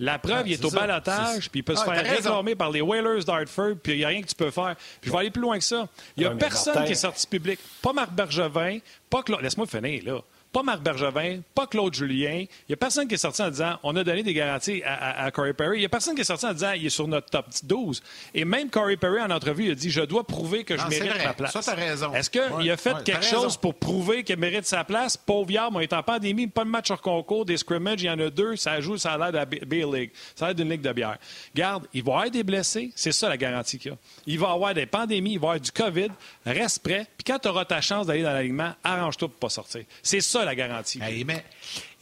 La preuve, il est, au balotage, puis il peut se ah, faire réclamer par les Whalers d'Hartford, puis il n'y a rien que tu peux faire. Puis je vais aller plus loin que ça. Il n'y a personne qui est sorti public. Pas Marc Bergevin, pas Claude. Laisse-moi finir, là pas Marc Bergevin, pas Claude Julien. Il n'y a personne qui est sorti en disant on a donné des garanties à, Corey Perry. Il n'y a personne qui est sorti en disant il est sur notre top 12. Et même Corey Perry, en entrevue, il a dit je dois prouver que je mérite ma place. Ça, raison. Est-ce qu'il a fait quelque chose pour prouver qu'il mérite sa place? Pauvre Yard, on est en pandémie, pas de match hors concours, des scrimmages, il y en a deux, ça joue, ça a l'air de la Beer League. Ça a l'air d'une ligue de bière. Garde, il va y avoir des blessés, c'est ça la garantie qu'il y a. Il va y avoir des pandémies, il va y avoir du COVID, reste prêt, puis quand tu auras ta chance d'aller dans l'alignement, arrange-toi pour pas sortir. C'est ça la garantie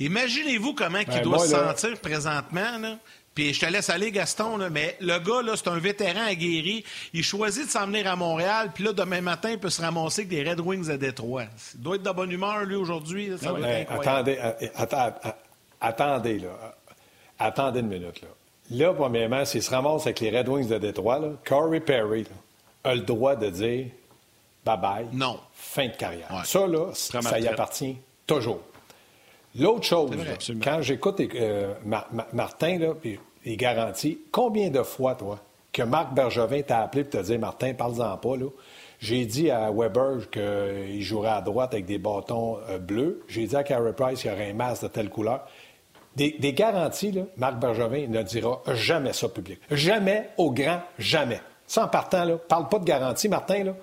imaginez-vous comment il ben, doit se sentir présentement. Là. Puis je te laisse aller, Gaston, là, mais le gars, là, c'est un vétéran aguerri. Il choisit de s'en venir à Montréal, puis là, demain matin, il peut se ramasser avec des Red Wings à Détroit. Il doit être de bonne humeur, lui, aujourd'hui. attendez, attendez, là. Attendez une minute, là. Là, premièrement, s'il se ramasse avec les Red Wings de Détroit, là, Corey Perry a le droit de dire bye-bye. Non. Fin de carrière. Ça, là, ça y appartient toujours. L'autre chose, quand j'écoute euh, Martin, là, puis il garantit, combien de fois, toi, que Marc Bergevin t'a appelé pour te dire Martin, parle-en pas, là. J'ai dit à Weber qu'il jouerait à droite avec des bâtons euh, bleus. J'ai dit à Carey Price qu'il y aurait un masque de telle couleur. Des, garanties, là, Marc Bergevin ne dira jamais ça public. Jamais au grand jamais. Sans partant, là, parle pas de garantie, Martin, là.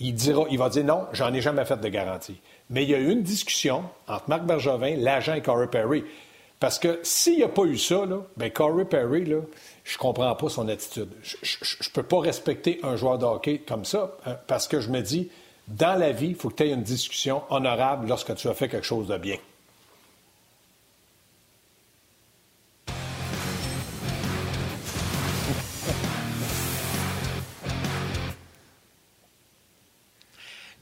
Il, dira, il va dire non, j'en ai jamais fait de garantie. Mais il y a eu une discussion entre Marc Bergevin, l'agent et Corey Perry. Parce que s'il n'y a pas eu ça, ben Corey Perry, je ne comprends pas son attitude. Je ne peux pas respecter un joueur de hockey comme ça hein, parce que je me dis, dans la vie, il faut que tu aies une discussion honorable lorsque tu as fait quelque chose de bien.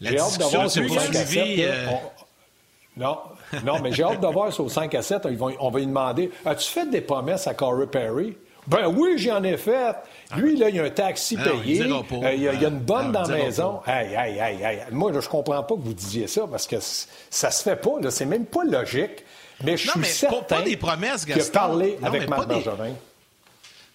J'ai hâte de voir sur 5 à 7. Non, non, mais j'ai hâte de voir sur 5 à 7. on va lui demander As-tu fait des promesses à Corey Perry? Ben oui, j'en ai fait. Lui, là, il y a un taxi ah payé. Euh, il, y a, une bonne ah, dans la maison. Hey, hey, hey. Moi, je comprends pas que vous disiez ça parce que ça se fait pas. C'est même pas logique. Mais je suis certain pas des promesses, Gaston. que parler avec Marc Bergevin.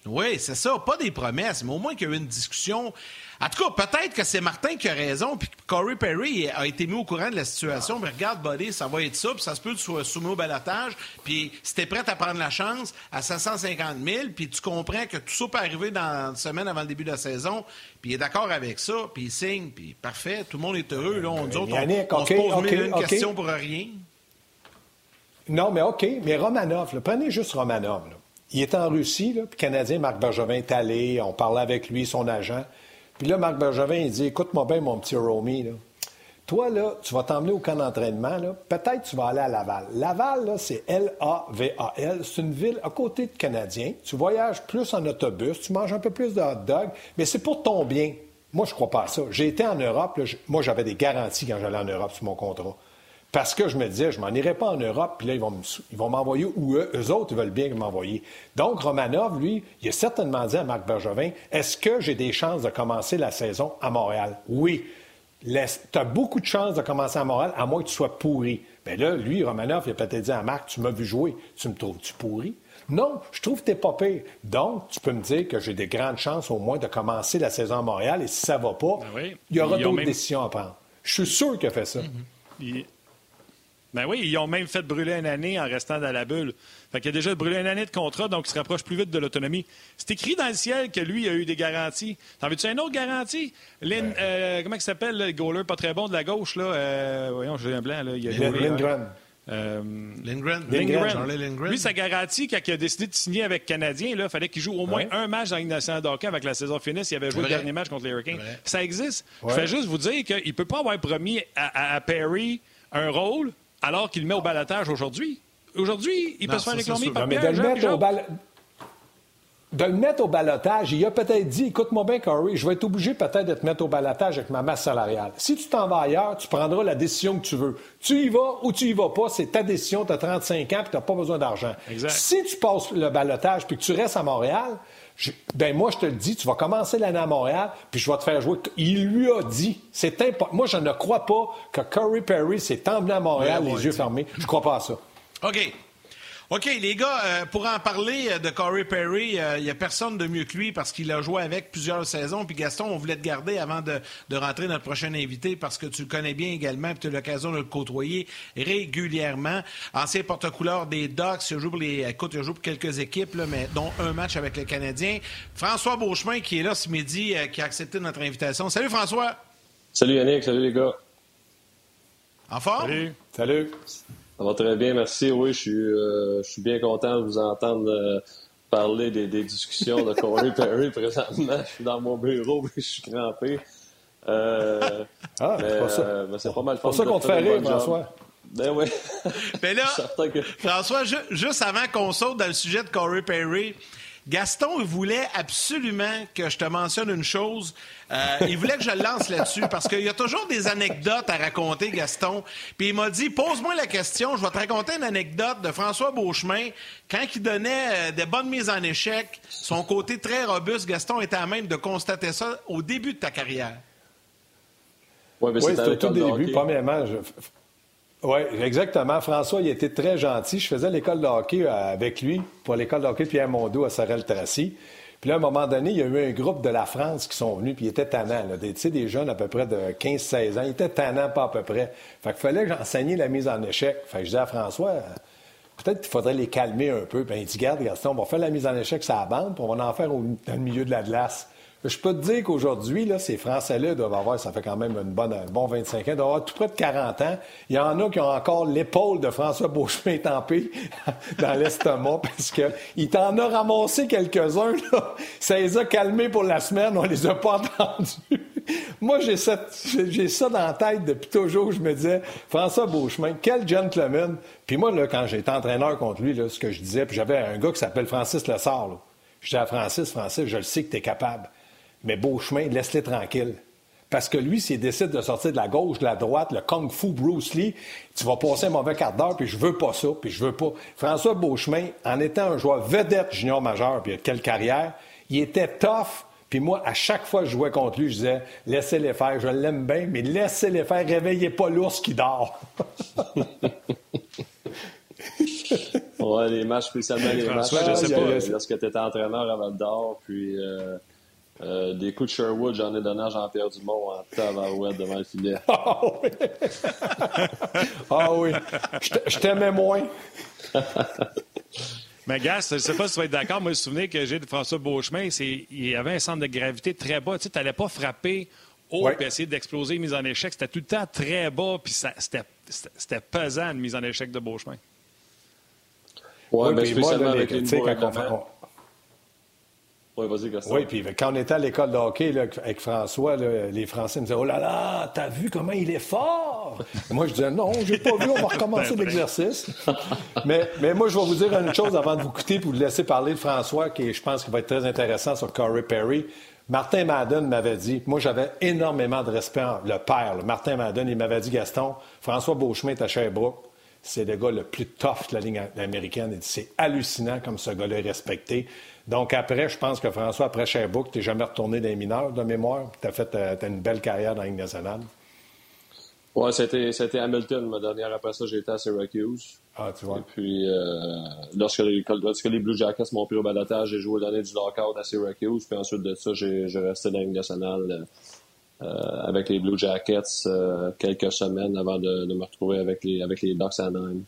Oui, c'est ça. Pas des promesses, mais au moins qu'il y a eu une discussion. En tout cas, peut-être que c'est Martin qui a raison, puis Corey Perry a été mis au courant de la situation. Mais regarde, Buddy, ça va être ça, puis ça se peut que tu sois soumis au balotage. Puis si t'es prêt à prendre la chance à 550 000, puis tu comprends que tout ça peut arriver dans une semaine avant le début de la saison, puis il est d'accord avec ça, puis il signe, puis parfait, tout le monde est heureux. Là, on, dit, autres, on, se pose okay, une question pour rien. Non, mais OK, mais Romanov, prenez juste Romanov. Il est en Russie, là, puis le Canadien, Marc Bergevin est allé, on parlait avec lui, son agent. Puis là, Marc Bergevin, il dit Écoute-moi bien, mon petit Romy. Toi, là, tu vas t'emmener au camp d'entraînement. Peut-être tu vas aller à Laval. Laval, là, c'est L-A-V-A-L. C'est une ville à côté de Canadien. Tu voyages plus en autobus, tu manges un peu plus de hot dog, mais c'est pour ton bien. Moi, je crois pas à ça. J'ai été en Europe, moi, j'avais des garanties quand j'allais en Europe sur mon contrat. Parce que je me disais, je m'en irai pas en Europe, puis là, ils vont, m'envoyer où eux, autres, ils veulent bien m'envoyer. Donc, Romanov, lui, il a certainement dit à Marc Bergevin, est-ce que j'ai des chances de commencer la saison à Montréal? Oui. Tu as beaucoup de chances de commencer à Montréal, à moins que tu sois pourri. Bien là, lui, Romanov, il a peut-être dit à Marc, tu m'as vu jouer, tu me trouves-tu pourri? Non, je trouve que tu n'es pas pire. Donc, tu peux me dire que j'ai des grandes chances au moins de commencer la saison à Montréal, et si ça ne va pas, ben il y aura d'autres décisions à prendre. Je suis sûr qu'il a fait ça. Mm-hmm. Ben oui, ils ont même fait brûler une année en restant dans la bulle. Fait qu'il a déjà brûlé une année de contrat, donc il se rapproche plus vite de l'autonomie. C'est écrit dans le ciel que lui a eu des garanties. T'en veux-tu une autre garantie? Lynn, euh, comment il s'appelle, le goaler pas très bon de la gauche, là? Euh, voyons, j'ai un blanc, là. Il a Lindgren. Euh, Lindgren. Lindgren. Lui, sa garantie, quand il a décidé de signer avec Canadien, il fallait qu'il joue au moins un match dans l'Innocent d'hockey avec la saison finie s'il avait joué le dernier match contre les Hurricanes. Ça existe. Je fais juste vous dire qu'il ne peut pas avoir promis à Perry un rôle alors qu'il le met au balatage aujourd'hui. Aujourd'hui, il peut se faire réclamer par mais de le, mettre au de le mettre au balotage, il a peut-être dit Écoute-moi bien, Corey, je vais être obligé peut-être de te mettre au balotage avec ma masse salariale. Si tu t'en vas ailleurs, tu prendras la décision que tu veux. Tu y vas ou tu y vas pas, c'est ta décision, tu as 35 ans et tu n'as pas besoin d'argent. Si tu passes le balotage puis que tu restes à Montréal, ben moi, je te le dis, tu vas commencer l'année à Montréal, puis je vais te faire jouer. Il lui a dit, c'est important. Moi, je ne crois pas que Curry Perry s'est emmené à Montréal les yeux fermés. Je ne crois pas à ça. OK. OK, les gars, euh, pour en parler euh, de Corey Perry, il euh, n'y a personne de mieux que lui parce qu'il a joué avec plusieurs saisons. Puis Gaston, on voulait te garder avant de, de rentrer notre prochain invité parce que tu le connais bien également tu as l'occasion de le côtoyer régulièrement. Ancien porte-couleur des Ducks, il joue pour les, écoute, il joue pour quelques équipes, mais dont un match avec les Canadiens. François Beauchemin qui est là ce midi, qui a accepté notre invitation. Salut François! Salut Yannick, salut les gars. En forme? Salut. Salut. Ça va très bien, merci. Oui, je suis, euh, je suis bien content de vous entendre euh, parler des, des, discussions de Corey (laughs) Perry présentement. Je suis dans mon bureau et (laughs) je suis crampé. Euh, ah, c'est pas ça. Euh, c'est pas mal pour ça qu'on te fait rire, François. Ben oui. Mais là, (laughs) François, juste avant qu'on saute dans le sujet de Corey Perry, Gaston voulait absolument que je te mentionne une chose. Euh, il voulait que je le lance là-dessus parce qu'il y a toujours des anecdotes à raconter, Gaston. Puis il m'a dit pose-moi la question, je vais te raconter une anecdote de François Beauchemin. Quand il donnait euh, des bonnes mises en échec, son côté très robuste, Gaston était à même de constater ça au début de ta carrière. oui, c'était au tout début. Premièrement, je... Oui, exactement. François, il était très gentil. Je faisais l'école de hockey euh, avec lui pour l'école de hockey Pierre Mondeau à Sorel-Tracy. Puis là, à un moment donné, il y a eu un groupe de la France qui sont venus, puis ils étaient tannants. Là. Des, des jeunes à peu près de 15-16 ans. Ils étaient tannants, pas à peu près. Fait qu'il fallait que j'enseignais la mise en échec. Fait que je disais à François, peut-être qu'il faudrait les calmer un peu. Puis il dit, garde, Gaston, on va faire la mise en échec sur bande, puis on va en faire au, dans le milieu de la glace. Je peux te dire qu'aujourd'hui, là, ces Français-là doivent avoir, ça fait quand même une bonne, un bon 25 ans, doivent avoir tout près de 40 ans. Il y en a qui ont encore l'épaule de François Beauchemin (laughs) tampée (laughs) dans l'estomac parce qu'il t'en a ramassé quelques-uns. Ça les a calmés pour la semaine, on les a pas entendus. (laughs) Moi, j'ai ça, dans la tête depuis toujours. Je me disais, François Beauchemin, quel gentleman. Puis moi, là, quand j'étais entraîneur contre lui, là, ce que je disais, puis j'avais un gars qui s'appelle Francis Lessard. Je disais à Francis, Francis, je le sais que tu es capable. Mais Beauchemin, laisse-les tranquille. Parce que lui, s'il décide de sortir de la gauche, de la droite, le Kung Fu Bruce Lee, tu vas passer un mauvais quart d'heure, puis je veux pas ça, puis je veux pas. François Beauchemin, en étant un joueur vedette junior majeur, puis il a quelle carrière, il était tough. Puis moi, à chaque fois que je jouais contre lui, je disais, laissez-les faire, je l'aime bien, mais laissez-les faire, réveillez pas l'ours qui dort. (laughs) ouais, les matchs, spécialement les matchs. Je sais pas. Lorsque tu étais entraîneur à Val d'Or, puis euh, euh, des coups de Sherwood, j'en ai donné à Jean-Pierre Dumont en tabarouette devant le filet. (laughs) Ah oui! ah oui! Je t'aimais moins. Mais gars, je ne sais pas si tu vas être d'accord. Moi, le souvenir que j'ai de François Beauchemin, y avait un centre de gravité très bas. Tu n'allais pas frapper haut et essayer d'exploser une mise en échec. C'était tout le temps très bas, puis c'était pesant une mise en échec de Beauchemin. Oui, mais spécialement avec les nouveaux oui, vas-y, Oui, puis quand on était à l'école de hockey avec François, les Français me disaient Oh là là, t'as vu comment il est fort? Moi, je disais Non, j'ai pas vu, on va recommencer (laughs) l'exercice. (laughs) mais, mais moi, je vais vous dire une chose avant de vous quitter pour vous laisser parler de François, qui je pense qui va être très intéressant sur Corey Perry. Martin Madden m'avait dit, moi j'avais énormément de respect, le père, Martin Madden, il m'avait dit Gaston, François Beauchemin est à Sherbrooke, c'est le gars le plus tough de la ligne américaine. C'est hallucinant comme ce gars-là est respecté. Donc après, je pense que François, après Sherbrooke, tu n'es jamais retourné dans les mineurs de mémoire. Tu as fait euh, une belle carrière dans la Ligue nationale. Oui, c'était Hamilton, ma dernière. Après ça, j'ai été à Syracuse. Ah, tu vois. Et puis, euh, lorsque, les, lorsque, les, Blue Jackets m'ont pris au balotage, j'ai joué l'année du lockout à Syracuse. Puis ensuite de ça, j'ai resté dans la Ligue nationale euh, avec les Blue Jackets quelques semaines avant de, me retrouver avec les, avec les Ducks Anaheim.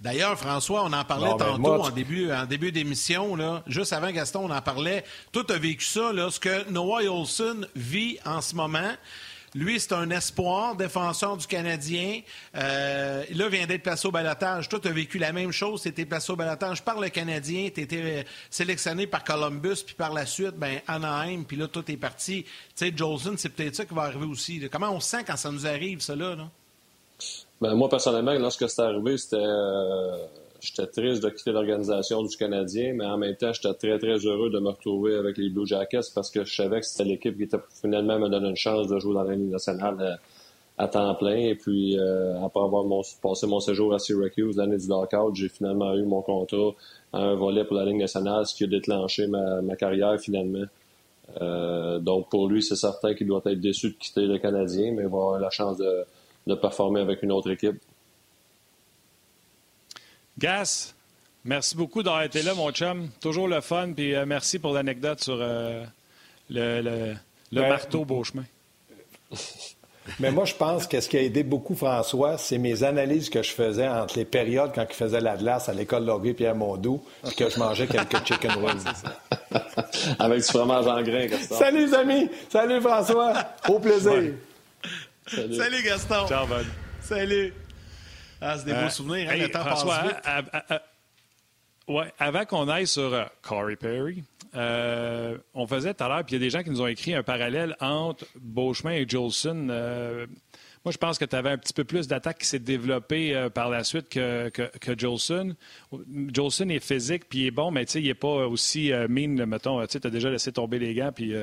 D'ailleurs, François, on en parlait ben, tantôt en début, en début d'émission, là, juste avant Gaston, on en parlait. Tout a vécu ça, là, ce que Noah Olson vit en ce moment. Lui, c'est un espoir, défenseur du Canadien. Euh, là, vient d'être placé au balotage. Toi, tu as vécu la même chose. Tu été placé au balotage par le Canadien. Tu été euh, sélectionné par Columbus. Puis par la suite, ben, Anaheim. Puis là, tout est parti. Tu sais, Jolson, c'est peut-être ça qui va arriver aussi. Comment on se sent quand ça nous arrive, ça, là? là? Ben, moi, personnellement, lorsque c'est arrivé, c'était. Euh, j'étais triste de quitter l'organisation du Canadien, mais en même temps, j'étais très, très heureux de me retrouver avec les Blue Jackets parce que je savais que c'était l'équipe qui était finalement me donner une chance de jouer dans la Ligue nationale euh, à, temps plein. Et puis, euh, après avoir passé mon séjour à Syracuse l'année du lockout, j'ai finalement eu mon contrat à un volet pour la Ligue nationale, ce qui a déclenché ma, ma carrière finalement. donc, pour lui, c'est certain qu'il doit être déçu de quitter le Canadien, mais il va avoir la chance de de performer avec une autre équipe. Gas, merci beaucoup d'avoir été là, mon chum. Toujours le fun, puis euh, merci pour l'anecdote sur euh, le, le, ben, marteau Beauchemin. (laughs) Mais moi, je pense que ce qui a aidé beaucoup François, c'est mes analyses que je faisais entre les périodes quand il faisait la glace à l'école Laurier Pierre Mondou, puis que je mangeais quelques (laughs) chicken wings. Avec du fromage en grain, Salut, les amis! Salut, François! Au plaisir! Salut. Gaston. Ciao, Bud. Salut. Ah, c'est des beaux euh, souvenirs, hein, le temps François, passe vite. ouais, avant qu'on aille sur euh, Corey Perry, euh, on faisait tout à l'heure, puis il y a des gens qui nous ont écrit un parallèle entre Beauchemin et Jolson. moi, je pense que tu avais un petit peu plus d'attaque qui s'est développée par la suite que, que, Jolson. Jolson est physique, puis il est bon, mais il n'est pas aussi mean, mettons. Tu as déjà laissé tomber les gants, puis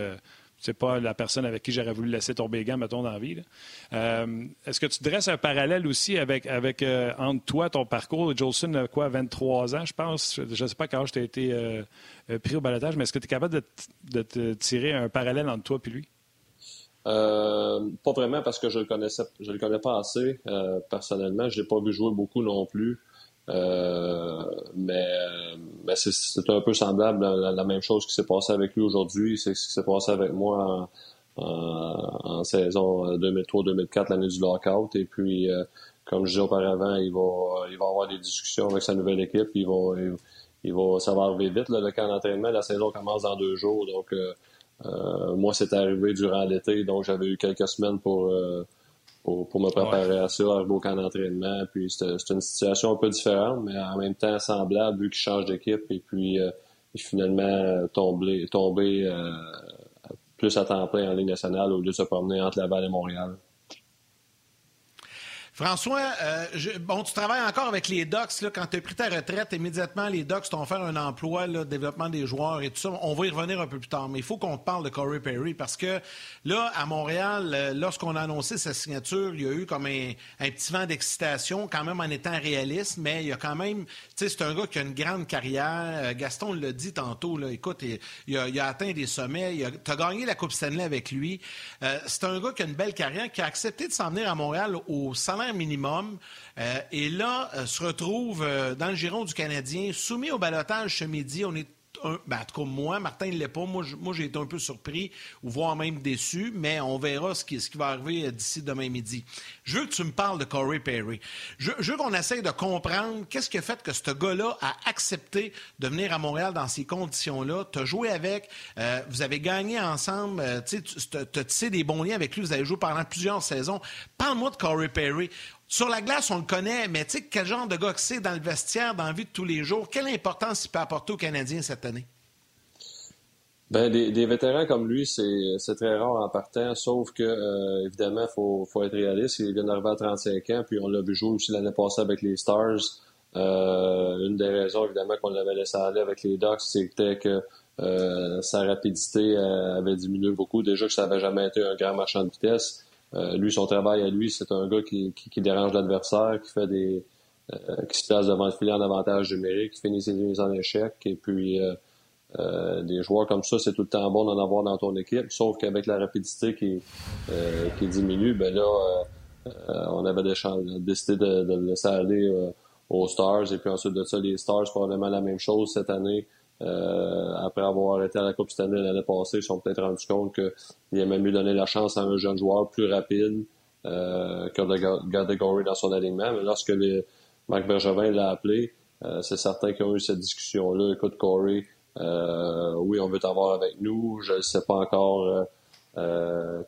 c'est pas la personne avec qui j'aurais voulu laisser tomber les mettons, dans la vie. Euh, est-ce que tu dresses un parallèle aussi avec, avec euh, entre toi, ton parcours? Jolson a quoi, 23 ans, je pense? Je ne sais pas quand tu as été euh, pris au balotage, mais est-ce que tu es capable de, te tirer un parallèle entre toi et lui? pas vraiment parce que je le connaissais, je le connais pas assez personnellement. Je l'ai pas vu jouer beaucoup non plus. Euh, mais, mais c'est un peu semblable à la, même chose qui s'est passé avec lui aujourd'hui. C'est ce qui s'est passé avec moi en, en, saison 2003-2004, l'année du lockout. Et puis, euh, comme je disais auparavant, il va, il va avoir des discussions avec sa nouvelle équipe. Il va, il, va, ça va arriver vite, le camp d'entraînement. La saison commence dans deux jours. Donc, moi, c'est arrivé durant l'été. Donc, j'avais eu quelques semaines pour, pour, me préparer à ça, arriver au camp d'entraînement. Puis, c'est une situation un peu différente, mais en même temps semblable, vu qu'il change d'équipe. Et puis, finalement tombé, tombé plus à temps plein en Ligue nationale au lieu de se promener entre Laval et Montréal. François, euh, bon, tu travailles encore avec les Docs. Là, quand tu as pris ta retraite, immédiatement, les Docs t'ont offert un emploi, là, développement des joueurs et tout ça. On va y revenir un peu plus tard, mais il faut qu'on te parle de Corey Perry parce que là, à Montréal, euh, lorsqu'on a annoncé sa signature, il y a eu comme un, petit vent d'excitation, quand même en étant réaliste, mais il y a quand même, tu sais, c'est un gars qui a une grande carrière. Euh, Gaston l'a dit tantôt, là, écoute, il, a, atteint des sommets. Tu as gagné la Coupe Stanley avec lui. c'est un gars qui a une belle carrière, qui a accepté de s'en venir à Montréal au salaire minimum. Euh, et là, euh, se retrouve euh, dans le giron du Canadien, soumis au balotage ce midi. On est ben, en tout cas, moi, Martin ne l'est pas. Moi, j'ai été un peu surpris, ou voire même déçu, mais on verra ce qui, ce qui va arriver d'ici demain midi. Je veux que tu me parles de Corey Perry. Je, veux qu'on essaye de comprendre qu'est-ce qui a fait que ce gars-là a accepté de venir à Montréal dans ces conditions-là. Tu as joué avec, vous avez gagné ensemble, tu as tissé des bons liens avec lui, vous avez joué pendant plusieurs saisons. Parle-moi de Corey Perry. Sur la glace, on le connaît, mais tu sais, quel genre de gars que c'est dans le vestiaire, dans la vie de tous les jours? Quelle importance il peut apporter aux Canadiens cette année? Ben, des, vétérans comme lui, c'est très rare en partant, sauf que, euh, évidemment, il faut, faut, être réaliste. Il vient d'arriver à 35 ans, puis on l'a vu jouer aussi l'année passée avec les Stars. Euh, une des raisons, évidemment, qu'on l'avait laissé aller avec les Ducks, c'était que euh, sa rapidité avait diminué beaucoup. Déjà que ça n'avait jamais été un grand marchand de vitesse. Euh, lui, son travail à lui, c'est un gars qui, qui, dérange l'adversaire, qui fait des euh, qui se place devant le filet en avantage numérique, qui finit ses mises en échec. Et puis euh, des joueurs comme ça, c'est tout le temps bon d'en avoir dans ton équipe. Sauf qu'avec la rapidité qui, qui diminue, ben là, on avait décidé de, de, le laisser aller aux Stars. Et puis ensuite de ça, les Stars, probablement la même chose cette année. Euh, après avoir arrêté à la Coupe Stanley l'année passée, ils se sont peut-être rendus compte qu'il aimait mieux donner la chance à un jeune joueur plus rapide euh, que de garder Gorey dans son alignement. Mais lorsque les, Marc Bergevin l'a appelé, euh, c'est certain qu'ils ont eu cette discussion-là. Écoute, Corey, euh, oui, on veut t'avoir avec nous. Je ne sais pas encore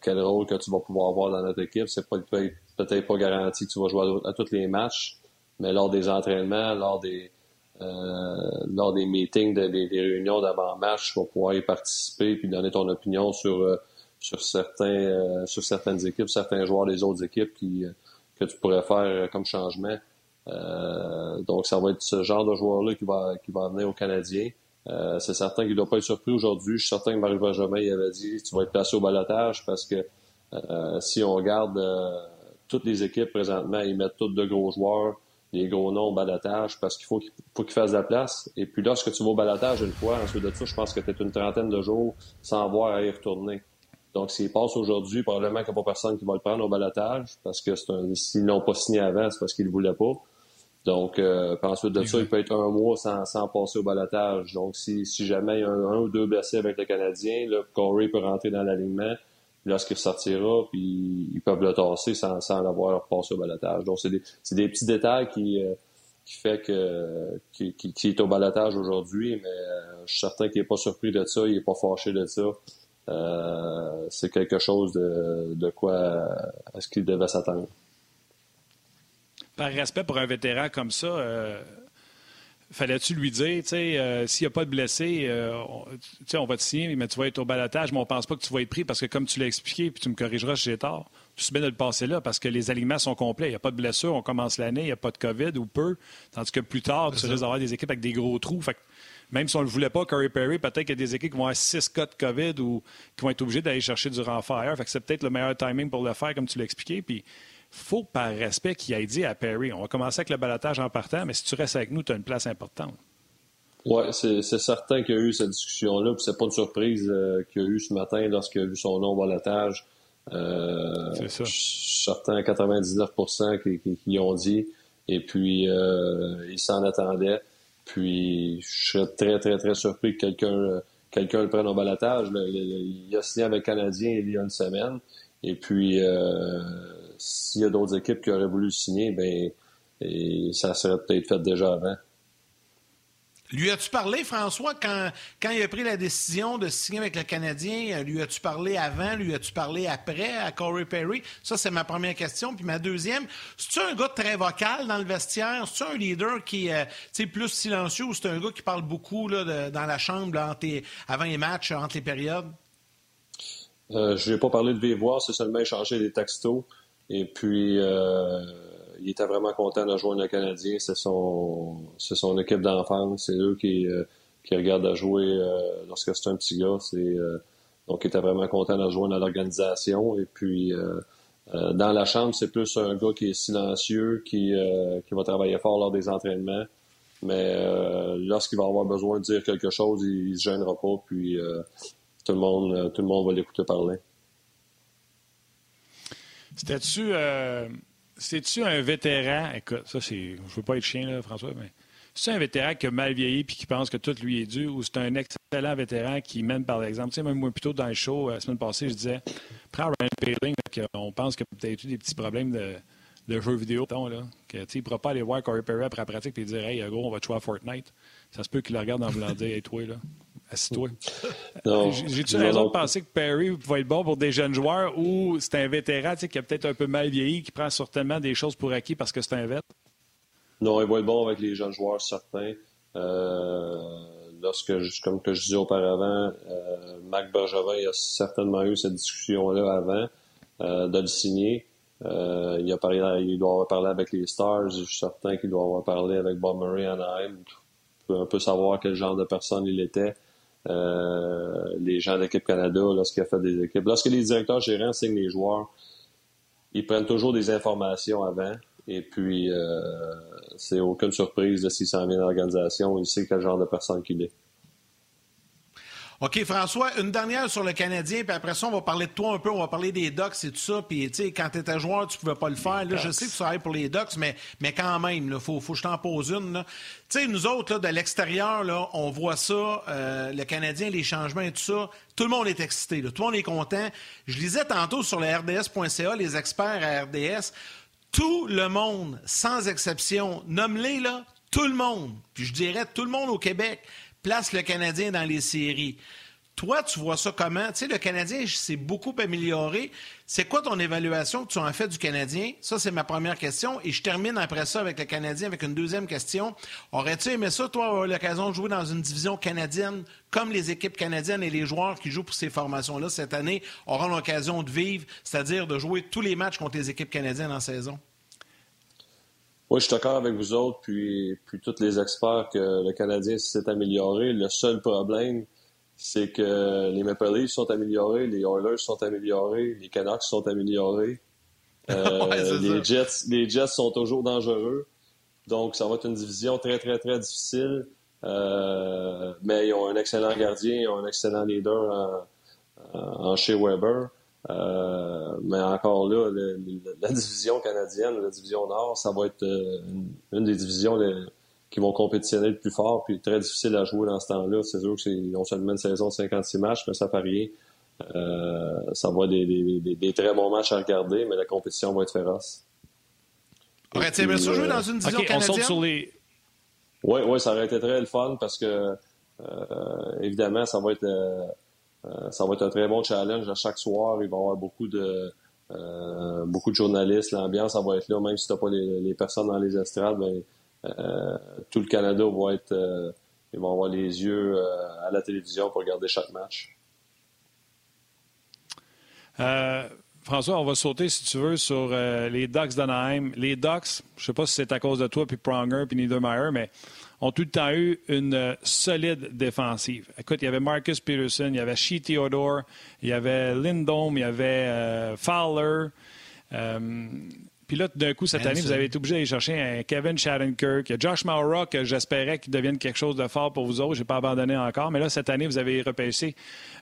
quel rôle que tu vas pouvoir avoir dans notre équipe. C'est peut-être pas garanti que tu vas jouer à, à tous les matchs, mais lors des entraînements, lors des euh, lors des meetings, des, réunions d'avant-match, tu vas pouvoir y participer puis donner ton opinion sur euh, sur certains euh, sur certaines équipes, certains joueurs des autres équipes qui que tu pourrais faire comme changement. donc ça va être ce genre de joueur-là qui va qui va venir aux Canadiens. c'est certain qu'il ne doit pas être surpris aujourd'hui. Je suis certain que Marie-Benjamin avait dit tu vas être placé au balotage parce que si on regarde toutes les équipes présentement, ils mettent tous de gros joueurs les gros noms au balotage parce qu'il faut qu'il faut qu'ils fassent de la place. Et puis lorsque tu vas au balotage une fois, ensuite de ça, je pense que tu es une trentaine de jours sans avoir à y retourner. Donc, s'il passe aujourd'hui, probablement qu'il n'y a pas personne qui va le prendre au balotage parce que c'est un, s'ils l'ont pas signé avant, c'est parce qu'ils ne voulaient pas. Donc, euh, ensuite de ça, il peut être un mois sans, sans passer au balotage. Donc, si, si jamais il y a un, ou deux blessés avec le Canadien, là, Corey peut rentrer dans l'alignement lorsqu'il sortira, puis ils peuvent le tasser sans, sans l'avoir passé au balotage. Donc, c'est des, des, petits détails qui, euh, qui fait que qui, qui, est au balotage aujourd'hui, mais euh, je suis certain qu'il n'est pas surpris de ça, il n'est pas fâché de ça. Euh, c'est quelque chose de, de quoi est-ce qu'il devait s'attendre. Par respect pour un vétéran comme ça, Fallait-tu lui dire, tu sais, euh, s'il n'y a pas de blessé, euh, on, on va te signer, mais tu vas être au balotage, mais on ne pense pas que tu vas être pris parce que, comme tu l'as expliqué, puis tu me corrigeras si j'ai tort, tu sais bien de le passer là parce que les alignements sont complets. Il n'y a pas de blessure, on commence l'année, il n'y a pas de COVID ou peu. Tandis que plus tard, tu risques d'avoir des équipes avec des gros trous. Fait même si on ne le voulait pas, Curry Perry, peut-être qu'il y a des équipes qui vont avoir six cas de COVID ou qui vont être obligées d'aller chercher du renfort ailleurs. Fait que c'est peut-être le meilleur timing pour le faire, comme tu l'as expliqué. Puis faut, par respect, qu'il ait dit à Perry, on va commencer avec le balotage en partant, mais si tu restes avec nous, tu as une place importante. Oui, c'est certain qu'il y a eu cette discussion-là. Puis c'est pas une surprise euh, qu'il y a eu ce matin lorsqu'il a vu son nom au balotage. Euh, c'est ça. Je suis certain à 99 qui, qui, ont dit. Et puis, euh, il s'en attendait. Puis, je serais très, très, très surpris que quelqu'un quelqu'un le prenne au balotage. Il a signé avec Canadien il y a une semaine. Et puis, euh, s'il y a d'autres équipes qui auraient voulu signer, ben ça serait peut-être fait déjà avant. Lui as-tu parlé, François, quand, quand il a pris la décision de signer avec le Canadien? Lui as-tu parlé avant? Lui as-tu parlé après à Corey Perry? Ça, c'est ma première question. Puis ma deuxième, c'est-tu un gars très vocal dans le vestiaire? C'est-tu un leader qui est euh, plus silencieux ou c'est un gars qui parle beaucoup là, dans la chambre avant les matchs, entre les périodes? Euh, je n'ai pas parlé de Vivoire, c'est seulement échanger des textos. Et puis, euh, il était vraiment content de rejoindre le Canadien. C'est son, c'est son équipe d'enfance. C'est eux qui, euh, qui regardent à jouer euh, lorsque c'est un petit gars. C'est, euh, donc, il était vraiment content de rejoindre l'organisation. Et puis, dans la chambre, c'est plus un gars qui est silencieux, qui, qui va travailler fort lors des entraînements. Mais lorsqu'il va avoir besoin de dire quelque chose, il, ne se gênera pas. Puis, tout le monde, tout le monde va l'écouter parler. C'était-tu c'est-tu un vétéran? Écoute, ça, c'est. Je veux pas être chien, là, François, mais. C'est un vétéran qui a mal vieilli puis qui pense que tout lui est dû ou c'est un excellent vétéran qui mène par l'exemple? Tu sais, même moi, plutôt dans le show, euh, la semaine passée, je disais, prends Ryan Paling, on pense a peut-être eu des petits problèmes de, de jeux vidéo, là, que, il ne pourra pas aller voir Corey Perry après la pratique et dire, hey, gros, on va jouer à Fortnite. Ça se peut qu'il le regarde en voulant dire, hey, toi, là, assis-toi. (laughs) J'ai-tu raison de penser que Perry va être bon pour des jeunes joueurs ou c'est un vétéran qui a peut-être un peu mal vieilli, qui prend certainement des choses pour acquis parce que c'est un vet? Non, il va être bon avec les jeunes joueurs, certains. Euh, lorsque, comme que je disais auparavant, euh, Mac Bergevin a certainement eu cette discussion-là avant euh, de le signer. Euh, il, a parlé, il doit avoir parlé avec les Stars. Je suis certain qu'il doit avoir parlé avec Bob Murray Anaheim. On peut un peu savoir quel genre de personne il était. Euh, les gens de l'équipe Canada, lorsqu'il a fait des équipes. Lorsque les directeurs gérants signent les joueurs, ils prennent toujours des informations avant. Et puis, euh, c'est aucune surprise de s'il s'en vient dans l'organisation. Il sait quel genre de personne qu'il est. OK, François, une dernière sur le Canadien, puis après ça, on va parler de toi un peu, on va parler des Ducks et tout ça. Puis, tu sais, quand tu étais joueur, tu pouvais pas le faire. Là, je sais que tu travailles pour les Ducks, mais, mais quand même, il faut, faut que je t'en pose une. Tu sais, nous autres, là, de l'extérieur, là, on voit ça, euh, le Canadien, les changements et tout ça. Tout le monde est excité, là. tout le monde est content. Je lisais tantôt sur le RDS.ca, les experts à RDS, tout le monde, sans exception, nomme-les, là, tout le monde, puis je dirais tout le monde au Québec, place le Canadien dans les séries. Toi, tu vois ça comment? Tu sais, le Canadien s'est beaucoup amélioré. C'est quoi ton évaluation que tu en fais du Canadien? Ça, c'est ma première question. Et je termine après ça avec le Canadien avec une deuxième question. Aurais-tu aimé ça, toi, avoir l'occasion de jouer dans une division canadienne comme les équipes canadiennes et les joueurs qui jouent pour ces formations-là cette année auront l'occasion de vivre, c'est-à-dire de jouer tous les matchs contre les équipes canadiennes en saison? Oui, je suis d'accord avec vous autres, puis, puis tous les experts que le Canadien s'est amélioré. Le seul problème, c'est que les Maple Leafs sont améliorés, les Oilers sont améliorés, les Canucks sont améliorés. (laughs) Euh, les, Jets, les Jets sont toujours dangereux. Donc, ça va être une division très, très, très difficile. Euh, mais ils ont un excellent gardien, ils ont un excellent leader en, en chez Weber. Euh, mais encore là, la division canadienne, la division Nord, ça va être euh, une, des divisions qui vont compétitionner le plus fort, puis très difficile à jouer dans ce temps-là. C'est sûr c'est non seulement une saison de 56 matchs, mais ça fait rien. Euh, ça va être des, très bons matchs à regarder, mais la compétition va être féroce. Aurais-tu aimé ça jouer dans une division canadienne? Oui, oui, ça aurait été très le fun parce que, évidemment, ça va être euh, ça va être un très bon challenge à chaque soir. Il va y avoir beaucoup de euh, beaucoup de journalistes. L'ambiance, ça va être là, même si tu n'as pas les, personnes dans les estrades, mais euh, tout le Canada va être ils vont avoir les yeux à la télévision pour regarder chaque match. François, on va sauter, si tu veux, sur les Ducks d'Anaheim. Les Ducks, je ne sais pas si c'est à cause de toi, puis Pronger, puis Niedermeyer, mais ont tout le temps eu une euh, solide défensive. Écoute, il y avait Marcus Peterson, il y avait Shea Theodore, il y avait Lindholm, il y avait euh, Fowler. Euh, puis là, d'un coup, cette année, vous avez été obligé d'aller chercher un Kevin Shattenkirk. Josh Maura, que j'espérais qu'il devienne quelque chose de fort pour vous autres. Je n'ai pas abandonné encore. Mais là, cette année, vous avez repêché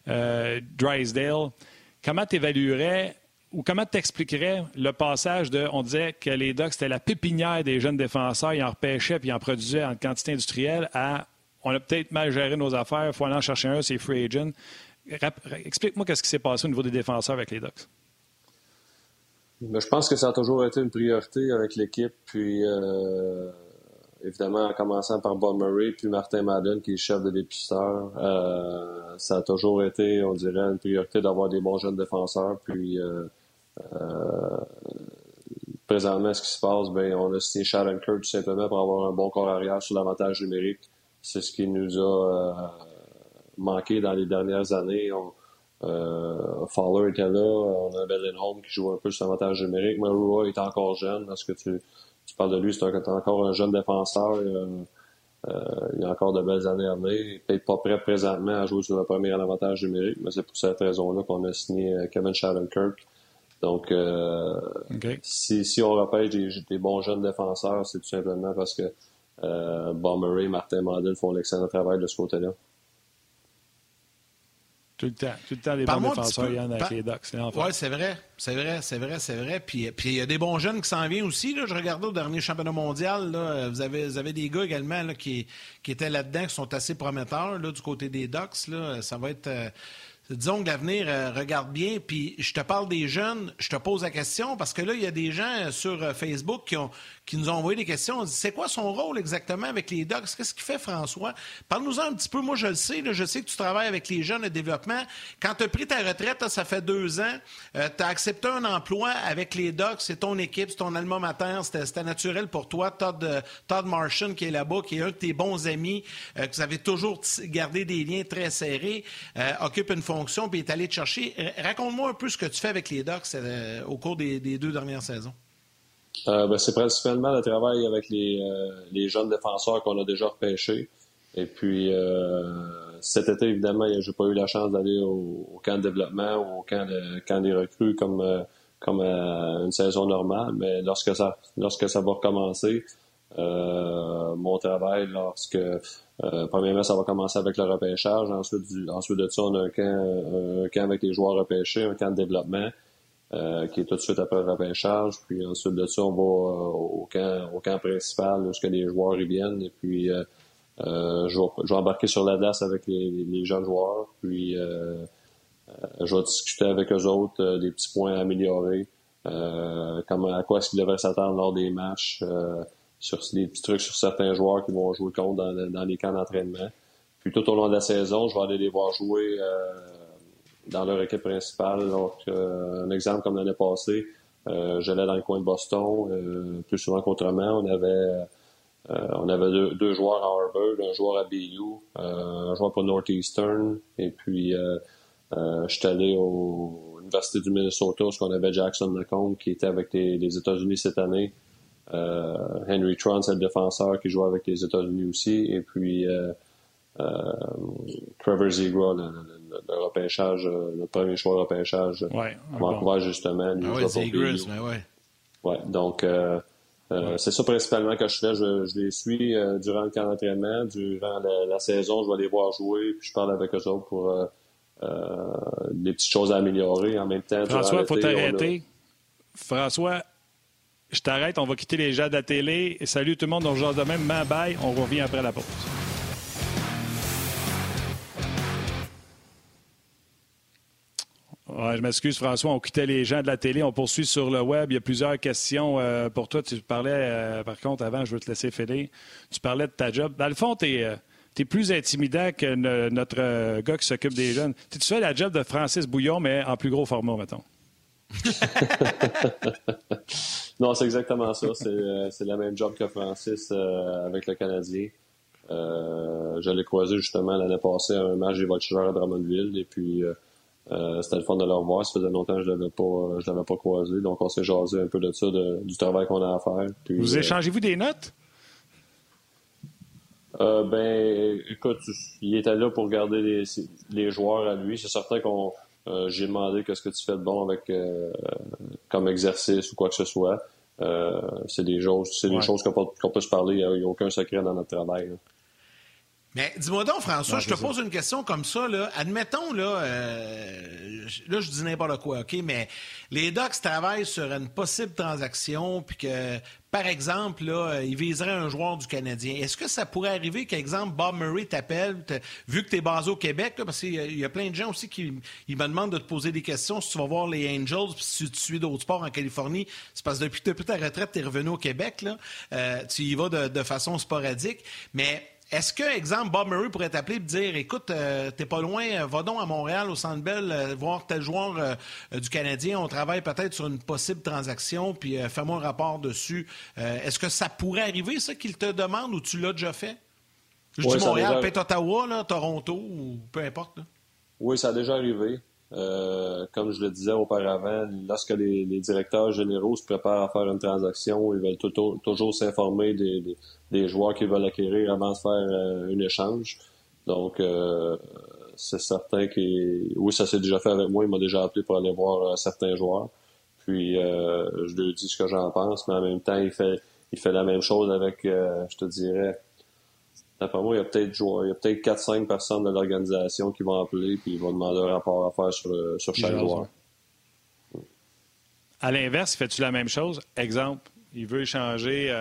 Drysdale. Comment tu évaluerais ou comment t'expliquerais le passage de, on disait que les Ducks, c'était la pépinière des jeunes défenseurs, ils en repêchaient puis ils en produisaient en quantité industrielle, à on a peut-être mal géré nos affaires, il faut aller en chercher un, c'est free agent. Explique-moi qu'est-ce qui s'est passé au niveau des défenseurs avec les Ducks. Mais je pense que ça a toujours été une priorité avec l'équipe. Puis, évidemment, en commençant par Bob Murray, puis Martin Madden, qui est chef de dépisteur, ça a toujours été, on dirait, une priorité d'avoir des bons jeunes défenseurs. Puis, présentement, ce qui se passe, ben, on a signé Sharon Kirk tout simplement pour avoir un bon corps arrière sur l'avantage numérique. C'est ce qui nous a euh, manqué dans les dernières années. On, euh, Fowler était là, on a Home qui joue un peu sur l'avantage numérique. Roy est encore jeune. Parce que tu, tu parles de lui, c'est encore un jeune défenseur. Euh, il a encore de belles années à venir. Il n'est peut-être pas prêt présentement à jouer sur le premier avantage numérique, mais c'est pour cette raison-là qu'on a signé Kevin Shattenkirk. Donc, euh, si, si on repêche des, des, bons jeunes défenseurs, c'est tout simplement parce que euh, Bob Murray et Martin Mandel font l'excellent travail de ce côté-là. Tout le temps. Tout le temps, des bons défenseurs, Yann, avec les Ducks. Oui, c'est vrai. C'est vrai, c'est vrai, c'est vrai. Puis, puis il y a des bons jeunes qui s'en viennent aussi. Là. Je regardais au dernier championnat mondial. Là, vous, avez, vous avez des gars également là, qui, qui étaient là-dedans, qui sont assez prometteurs là, du côté des Ducks. Là. Ça va être... Euh, disons que l'avenir euh, regarde bien, puis je te parle des jeunes, je te pose la question, parce que là, il y a des gens sur euh, Facebook qui nous ont envoyé des questions. On dit c'est quoi son rôle exactement avec les Docs? Qu'est-ce qu'il fait, François? Parle-nous-en un petit peu. Moi, je le sais. je sais que tu travailles avec les jeunes de développement. Quand tu as pris ta retraite, ça fait deux ans, euh, tu as accepté un emploi avec les Docs. C'est ton équipe, c'est ton alma mater. C'était naturel pour toi. Todd, euh, Todd Martian, qui est là-bas, qui est un de tes bons amis, euh, que vous avez toujours gardé des liens très serrés, occupe une fonction, puis est allé te chercher. Raconte-moi un peu ce que tu fais avec les Docs au cours des deux dernières saisons. Euh, ben, c'est principalement le travail avec les, euh, les jeunes défenseurs qu'on a déjà repêchés. Et puis, euh, cet été, évidemment, j'ai pas eu la chance d'aller au, camp de développement ou au camp, camp des recrues comme, euh, comme une saison normale. Mais lorsque ça, lorsque ça va recommencer, mon travail, lorsque, premièrement, ça va commencer avec le repêchage. Ensuite, du, ensuite de ça, on a un camp, un camp avec les joueurs repêchés, un camp de développement. Euh, qui est tout de suite après le repêchage. Puis ensuite de ça, on va euh, au, camp, au camp principal, lorsque les joueurs y viennent. Et puis, euh, je, vais, je, vais, embarquer sur la glace avec les, les, jeunes joueurs. Puis, je vais discuter avec eux autres des petits points à améliorer. à quoi est-ce qu'ils devraient s'attendre lors des matchs. Sur des petits trucs sur certains joueurs qui vont jouer contre dans, dans les camps d'entraînement. Puis tout au long de la saison, je vais aller les voir jouer dans leur équipe principale. Donc, euh, un exemple comme l'année passée, euh, j'allais dans le coin de Boston, euh, plus souvent qu'autrement. On avait on avait deux, joueurs à Harvard, un joueur à BU, un joueur pour Northeastern, et puis je suis allé au l'Université du Minnesota, où on avait Jackson Lecombe qui était avec les, États-Unis cette année. Henry Tron, c'est le défenseur qui jouait avec les États-Unis aussi. Et puis Trevor Zegra, le, le, repêchage, euh, le premier choix de repêchage ouais, Vancouver, justement. Ah ouais, c'est mais ouais. Ouais, donc, euh, euh, c'est ça principalement que je fais. Je, les suis durant le camp d'entraînement, durant la, saison, je vais les voir jouer, puis je parle avec eux autres pour des petites choses à améliorer. En même temps, François, il faut t'arrêter. François, je t'arrête, on va quitter les gens de la télé. Salut tout le monde, on se de même. Bye, on revient après la pause. je m'excuse, François. On quittait les gens de la télé. On poursuit sur le web. Il y a plusieurs questions euh, pour toi. Tu parlais, euh, par contre, avant, je veux te laisser filer. Tu parlais de ta job. Dans le fond, tu es, euh, plus intimidant que notre gars qui s'occupe des jeunes. Tu fais la job de Francis Bouillon, mais en plus gros format, mettons? (laughs) non, c'est exactement ça. C'est la même job que Francis avec le Canadien. je l'ai croisé justement l'année passée à un match des Voltigeurs à Drummondville. Et puis, euh, c'était le fun de le revoir. Ça faisait longtemps que je l'avais pas, euh, je l'avais pas croisé. Donc, on s'est jasé un peu de ça, du travail qu'on a à faire. vous euh, échangez-vous des notes? ben, écoute, il était là pour garder les, les joueurs à lui. C'est certain qu'on j'ai demandé qu'est-ce que tu fais de bon avec comme exercice ou quoi que ce soit. c'est des choses, c'est des choses qu'on peut, se parler. Il n'y a, aucun secret dans notre travail. Mais dis-moi donc, François, je te pose une question comme ça. Là. Admettons, là, euh, là, je dis n'importe quoi, OK, mais les Ducks travaillent sur une possible transaction, puis que, par exemple, là, ils viseraient un joueur du Canadien. Est-ce que ça pourrait arriver qu'exemple, Bob Murray t'appelle, vu que tu es basé au Québec, parce qu'il y a plein de gens aussi qui me demandent de te poser des questions si tu vas voir les Angels, puis si tu suis d'autres sports en Californie, c'est parce que depuis, depuis ta retraite, tu es revenu au Québec, là. Euh, tu y vas de, de façon sporadique, mais est-ce que, exemple, Bob Murray pourrait t'appeler et dire Écoute, euh, t'es pas loin, euh, va donc à Montréal, au Centre Bell, euh, voir tel joueur du Canadien. On travaille peut-être sur une possible transaction, puis fais-moi un rapport dessus. Est-ce que ça pourrait arriver, ça, qu'il te demande ou tu l'as déjà fait? Je dis Montréal, peut-être Ottawa, là, Toronto, ou peu importe. Oui, ça a déjà arrivé. Comme je le disais auparavant, lorsque les, directeurs généraux se préparent à faire une transaction, ils veulent toujours s'informer des joueurs qui veulent acquérir avant de faire euh, un échange. Donc, euh, c'est certain que oui, ça s'est déjà fait avec moi. Il m'a déjà appelé pour aller voir euh, certains joueurs. Puis, je lui dis ce que j'en pense, mais en même temps, il fait, il fait la même chose avec, je te dirais, D'après moi, il y a peut-être il y a peut-être 4-5 personnes de l'organisation qui vont appeler puis ils vont demander un rapport à faire sur, sur chaque joueur. À l'inverse, fais-tu la même chose? Exemple, il veut échanger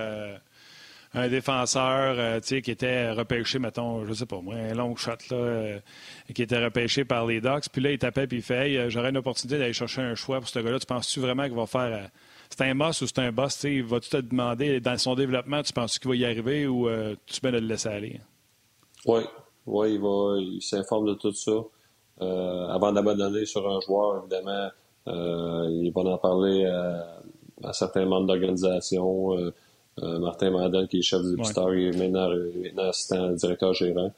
un défenseur euh, qui était repêché, mettons, je sais pas moi, un long shot, là, euh, qui était repêché par les Ducks. Puis là, il t'appelle puis il fait hey, j'aurais une opportunité d'aller chercher un choix pour ce gars-là. Tu penses-tu vraiment qu'il va faire. Euh, c'est un boss ou c'est un boss? Vas-tu te demander dans son développement, tu penses qu'il va y arriver ou tu peux le laisser aller? Oui, oui, il va il s'informe de tout ça. avant d'abandonner sur un joueur, évidemment, il va en parler à, certains membres d'organisation. Euh, Martin Mandel, qui est chef du Star, il est maintenant, assistant directeur gérant.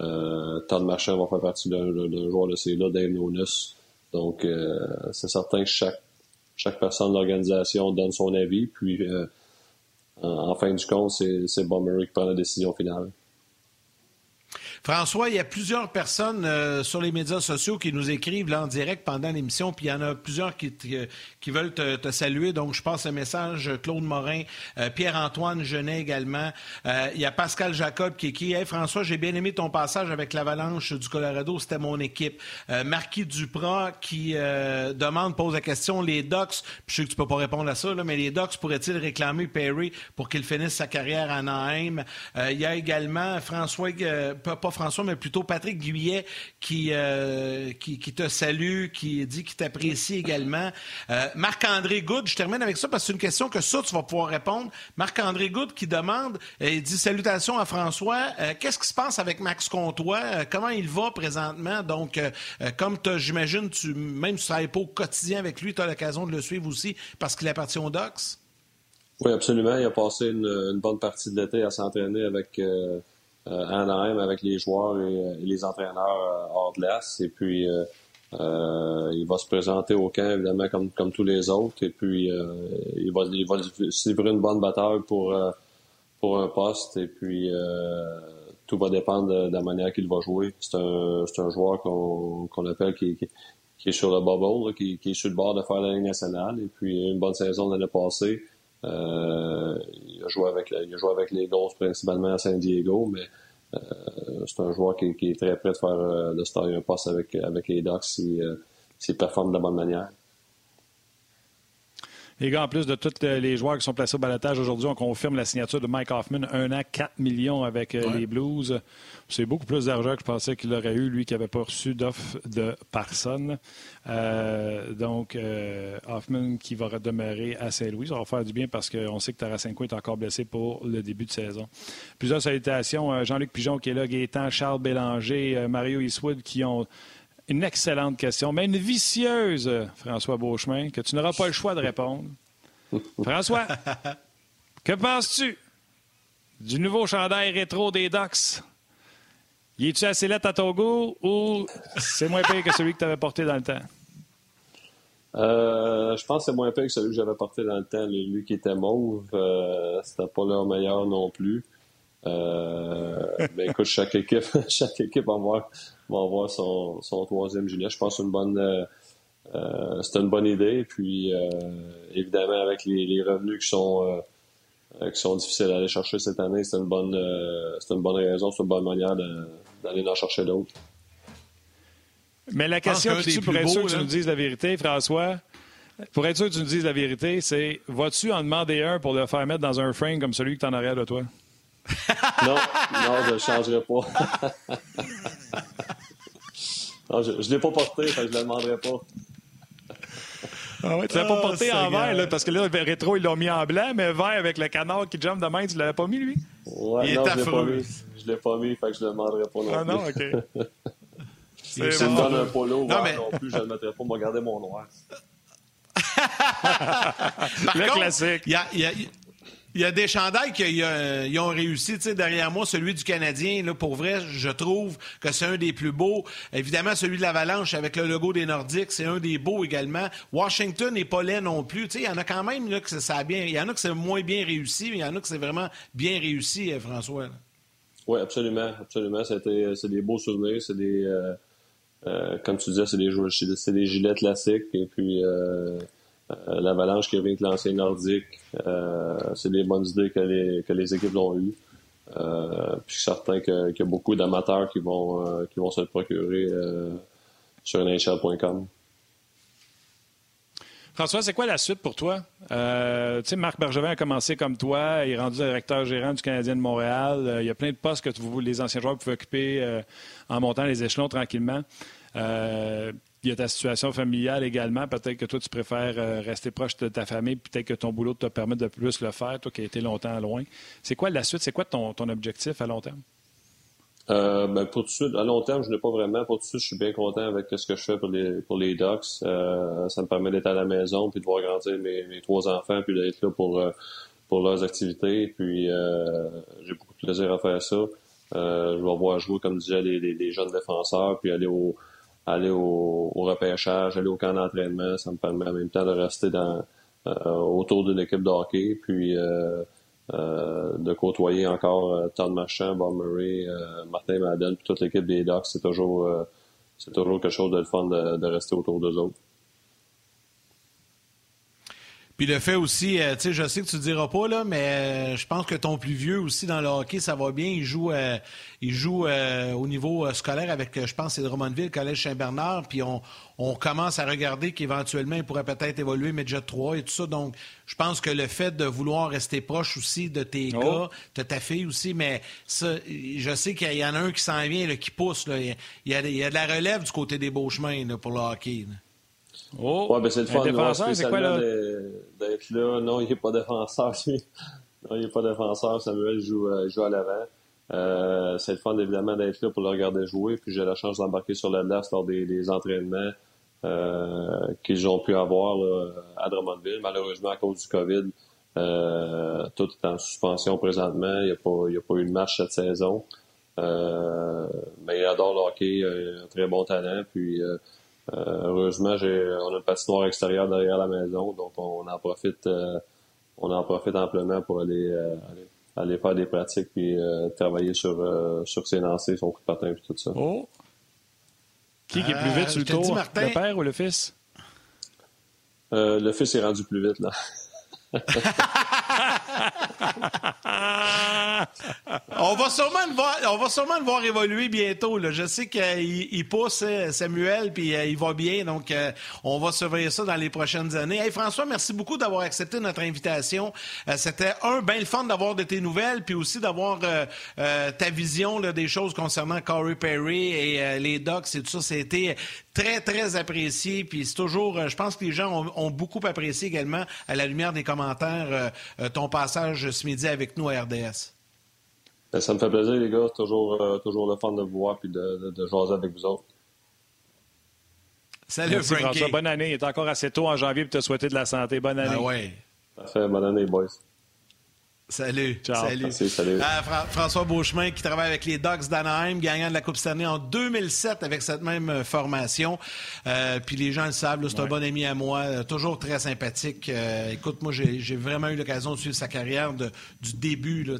Euh, Todd Marchand va faire partie d'un joueur de ces là Dave. Donc, euh, c'est certain que chaque, chaque personne de l'organisation donne son avis. Puis, euh, en, fin du compte, c'est Murray qui prend la décision finale. François, il y a plusieurs personnes euh, sur les médias sociaux qui nous écrivent là en direct pendant l'émission, puis il y en a plusieurs qui, veulent te, saluer. Donc, je passe un message. Claude Morin, euh, Pierre-Antoine Genet également. Euh, il y a Pascal Jacob qui écrit Hey François, j'ai bien aimé ton passage avec l'Avalanche du Colorado, c'était mon équipe. Marquis Duprat qui demande, pose la question les Ducks, je sais que tu peux pas répondre à ça, mais les Ducks pourraient-ils réclamer Perry pour qu'il finisse sa carrière à Anaheim? il y a également François, François, mais plutôt Patrick Guyet euh, qui, te salue, qui dit qu'il t'apprécie également. Euh, Marc-André Goud, je termine avec ça parce que c'est une question que ça, tu vas pouvoir répondre. Marc-André Goud qui demande, euh, il dit salutations à François. Qu'est-ce qui se passe avec Max Comtois? comment il va présentement? Donc, comme j'imagine, tu, même si tu travailles pas au quotidien avec lui, tu as l'occasion de le suivre aussi parce qu'il appartient aux Docs? Oui, absolument. Il a passé une, bonne partie de l'été à s'entraîner avec Anaheim avec les joueurs et, les entraîneurs euh, hors l'Est. Et puis, euh, il va se présenter au camp, évidemment, comme, comme tous les autres. Et puis, il, va, il va livrer une bonne bataille pour, pour un poste. Et puis, tout va dépendre de, la manière qu'il va jouer. C'est un, un joueur qu'on, qu'on appelle qui, qui, est sur le bubble, qui, qui, est sur le bord de faire la Ligue nationale. Et puis, une bonne saison l'année passée. Euh, il, a joué avec, il a joué avec les Ghosts principalement à San Diego, mais euh, c'est un joueur qui, est très prêt de faire euh, de star un poste avec, avec les Ducks s'il performe de la bonne manière. Les gars, en plus de tous les joueurs qui sont placés au balotage aujourd'hui, on confirme la signature de Mike Hoffman, un an, 4 millions avec les Blues. C'est beaucoup plus d'argent que je pensais qu'il aurait eu, lui qui n'avait pas reçu d'offre de personne. Euh, donc, euh, Hoffman qui va demeurer à Saint-Louis. Ça va faire du bien parce qu'on sait que Tarasenko est encore blessé pour le début de saison. Plusieurs salutations. Euh, Jean-Luc Pigeon qui est là, Gaétan, Charles Bélanger, Mario Eastwood qui ont une excellente question, mais une vicieuse, François Beauchemin, que tu n'auras pas le choix de répondre. (laughs) François, que penses-tu du nouveau chandail rétro des Ducks? Y es-tu assez lettre à ton goût ou c'est moins pire que celui que tu avais porté dans le temps? Euh, je pense que c'est moins pire que celui que j'avais porté dans le temps. Lui qui était mauve, euh, c'était pas leur meilleur non plus. Euh, (laughs) ben écoute, chaque équipe, (laughs) chaque équipe va avoir, va avoir son, son troisième gilet. Je pense que c'est une bonne, euh, c'est une bonne idée. Puis évidemment avec les, les, revenus qui sont qui sont difficiles à aller chercher cette année, c'est une bonne, c'est une bonne raison, c'est une bonne manière d'aller en chercher d'autres. Mais la question, tu, pour être sûr que tu nous dises la vérité, François, pour être sûr que tu nous dises la vérité, c'est vas-tu en demander un pour le faire mettre dans un frame comme celui que tu en arrière de toi? (laughs) non, non, je ne changerai pas. (laughs) non, je ne l'ai pas porté, je ne le demanderai pas. Ah ouais, tu l'as pas ah, porté en vert, là, parce que là, le rétro, ils l'ont mis en blanc, mais vert avec le canard qui jump de main, tu l'avais pas mis, lui? Ouais, non, je l'ai pas mis. Je l'ai pas mis, fait que je le demanderai pas non Ah non, OK. (laughs) si tu me donnes un polo non, mais... non plus, je ne le mettrai pas, vais garder mon noir. le classique. Il y a, y a, il y a des chandails qui ont réussi. derrière moi, celui du Canadien, là, pour vrai, je trouve que c'est un des plus beaux. Évidemment, celui de l'Avalanche avec le logo des Nordiques, c'est un des beaux également. Washington n'est pas laid non plus. Il y en a quand même que ça a bien. Il y en a que c'est moins bien réussi, mais il y en a que c'est vraiment bien réussi, euh, François. Oui, absolument. Absolument. C'est des beaux souvenirs. C'est des. Euh, euh, comme tu disais, c'est des, des gilets classiques. Et puis. Euh, l'avalanche qui revient de l'ancien nordique, euh, c'est des bonnes idées que les, que les équipes ont eues. Euh, puis je suis certain qu'il y a beaucoup d'amateurs qui vont, qui vont se le procurer sur NHL.com. François, c'est quoi la suite pour toi? tu sais, Marc Bergevin a commencé comme toi, il est rendu directeur gérant du Canadien de Montréal. il y a plein de postes que vous, les anciens joueurs pouvaient occuper en montant les échelons tranquillement. Il y a ta situation familiale également. Peut-être que toi, tu préfères euh, rester proche de ta famille. Peut-être que ton boulot te permet de plus le faire, toi qui as été longtemps loin. C'est quoi la suite? C'est quoi ton, objectif à long terme? Euh, ben pour tout de suite, à long terme, je n'ai pas vraiment. Pour tout de suite, je suis bien content avec ce que je fais pour les, pour les. Euh, ça me permet d'être à la maison, puis de voir grandir mes, trois enfants, puis d'être là pour, pour leurs activités. Puis j'ai beaucoup de plaisir à faire ça. je vais voir jouer, comme disait, les jeunes défenseurs, puis aller au, aller au, repêchage, aller au camp d'entraînement, ça me permet en même temps de rester dans, euh, autour d'une équipe de hockey, puis euh, euh, de côtoyer encore Todd Marchand, Bob Murray, Martin Madden, puis toute l'équipe des Ducks, c'est toujours c'est toujours quelque chose de fun de, de rester autour d'eux autres. Puis le fait aussi, euh, tu sais, je sais que tu ne diras pas, là, mais euh, je pense que ton plus vieux aussi dans le hockey, ça va bien. Il joue, euh, il joue au niveau scolaire avec, je pense, c'est Drummondville, Collège Saint-Bernard. Puis on, on commence à regarder qu'éventuellement, il pourrait peut-être évoluer Midget 3 et tout ça. Donc, je pense que le fait de vouloir rester proche aussi de tes oh. gars, de ta fille aussi, mais ça, je sais qu'il y en a un qui s'en vient, qui pousse. Là. Il, y a, il, y a, de la relève du côté des beaux chemins pour le hockey. Oh, ouais, ben c'est le fun c'est quoi, là? d'être là. Non, il n'est pas défenseur. (laughs) non, il n'est pas défenseur. Samuel joue, euh, joue à l'avant. Euh, c'est le fun, évidemment, d'être là pour le regarder jouer. Puis j'ai la chance d'embarquer sur la glace lors des, des entraînements euh, qu'ils ont pu avoir là, à Drummondville. Malheureusement, à cause du COVID, tout est en suspension présentement. Il n'y a, pas, il a pas eu de match cette saison. Mais il adore le hockey, il a un très bon talent. Puis euh, heureusement, on a une patinoire extérieure derrière la maison, donc on en profite, euh, on en profite amplement pour aller, euh, aller, faire des pratiques puis travailler sur, sur ses lancers, son coup de patin et tout ça. Oh! Qui, est plus vite sur le tour, le père ou le fils? le fils est rendu plus vite, là. (laughs) (laughs) on, va sûrement le voir, on va sûrement le voir évoluer bientôt. Je sais qu'il pousse euh, Samuel, puis euh, il va bien. Donc, euh, on va surveiller ça dans les prochaines années. Hey, François, merci beaucoup d'avoir accepté notre invitation. C'était un, bien le fun d'avoir de tes nouvelles, puis aussi d'avoir ta vision des choses concernant Corey Perry et les Ducks et tout ça. C'était très, très apprécié. Puis c'est toujours, je pense que les gens ont, beaucoup apprécié également, à la lumière des commentaires, ton passage ce midi avec nous à RDS. Ben, ça me fait plaisir, les gars. Toujours, euh, toujours le fun de vous voir et de, de, jaser avec vous autres. Salut, Merci, François. Bonne année. Il est encore assez tôt en janvier pour te souhaiter de la santé. Bonne année. Ah ouais. Parfait. Bonne année, boys. Salut. Salut. salut. Ah, François Beauchemin qui travaille avec les Dogs d'Anaheim, gagnant de la Coupe Stanley en 2007 avec cette même euh, formation. Euh, puis les gens le savent, c'est un bon ami à moi, euh, toujours très sympathique. écoute, moi, j'ai vraiment eu l'occasion de suivre sa carrière du début là,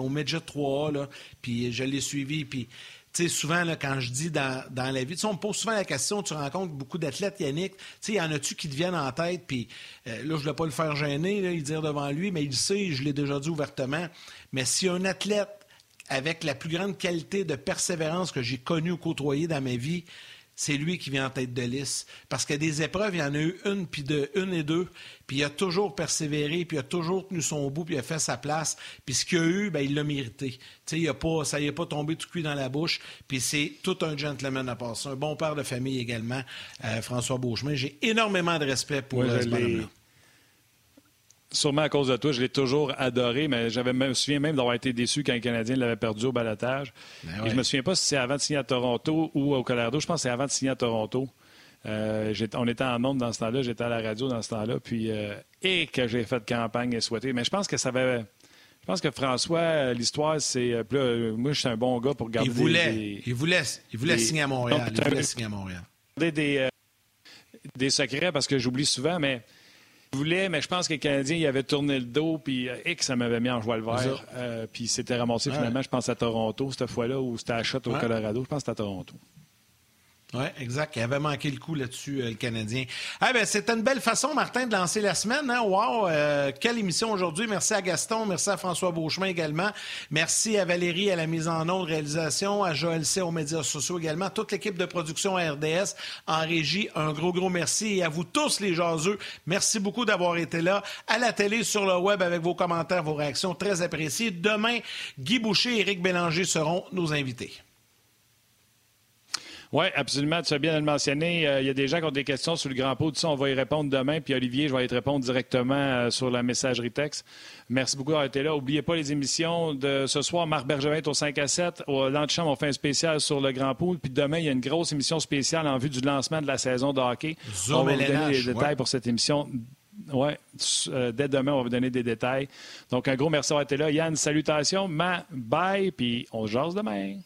au Midget 3A. Là, puis je l'ai suivi. Puis sais, souvent, quand je dis dans, la vie, on me pose souvent la question, tu rencontres beaucoup d'athlètes, Yannick, tu y en a-tu qui te viennent en tête, puis euh, là, je ne vais pas le faire gêner, il dire devant lui, mais il sait, je l'ai déjà dit ouvertement, mais si un athlète avec la plus grande qualité de persévérance que j'ai connue ou côtoyée dans ma vie, c'est lui qui vient en tête de liste. Parce que des épreuves, il y en a eu une, puis de une et deux, puis il a toujours persévéré, puis il a toujours tenu son bout, puis il a fait sa place. Puis ce qu'il a eu, ben, il l'a mérité. il a pas, ça n'y est pas tombé tout cuit dans la bouche, puis c'est tout un gentleman à part ça. Un bon père de famille également, euh, François Beauchemin. J'ai énormément de respect pour ouais, ce Sûrement à cause de toi, je l'ai toujours adoré, mais j'avais me souviens même d'avoir été déçu quand le Canadien l'avait perdu au balotage. Ben Et je me souviens pas si c'est avant de signer à Toronto ou au Colorado. Je pense que c'est avant de signer à Toronto. Euh, on était en monde dans ce temps-là, j'étais à la radio dans ce temps-là, puis euh, et que j'ai fait campagne et souhaité. Mais je pense que ça avait. Je pense que François, l'histoire, c'est. Euh, moi, je suis un bon gars pour garder. Il voulait, il voulait, il voulait signer à Montréal. il voulait signer à Montréal. Des, des secrets parce que j'oublie souvent, mais voulait, mais je pense que le Canadien il avait tourné le dos, puis euh, que ça m'avait mis en joie le vert. Euh, puis c'était ramassé finalement, je pense, à Toronto, cette fois-là, ou c'était à Shot au Colorado. Je pense que c'était à Toronto. Oui, exact. Il avait manqué le coup là-dessus, euh, le Canadien. Ah, ben, C'était une belle façon, Martin, de lancer la semaine. Hein? Wow! Euh, quelle émission aujourd'hui. Merci à Gaston, merci à François Beauchemin également. Merci à Valérie à la mise en onde, réalisation, à Joël C aux médias sociaux également, toute l'équipe de production à RDS en régie. Un gros, gros merci. Et à vous tous, les jaseux, merci beaucoup d'avoir été là. À la télé, sur le web, avec vos commentaires, vos réactions, très appréciées. Demain, Guy Boucher et Éric Bélanger seront nos invités. Oui, absolument. Tu as bien le mentionner. Euh, il y a des gens qui ont des questions sur le grand pot. Tout ça, on va y répondre demain. Puis Olivier, je vais y répondre directement euh, sur la messagerie texte. Merci beaucoup d'avoir été là. N'oubliez pas les émissions de ce soir. Marc Bergevin est au 5 à 7. Au L'Antichambre, on fait un spécial sur le Grand Pool. Puis demain, il y a une grosse émission spéciale en vue du lancement de la saison de hockey. on va vous donner les détails pour cette émission. Oui, euh, dès demain, on va vous donner des détails. Donc, un gros merci d'avoir été là. Yann, salutations. Ma, bye, puis on se jase demain.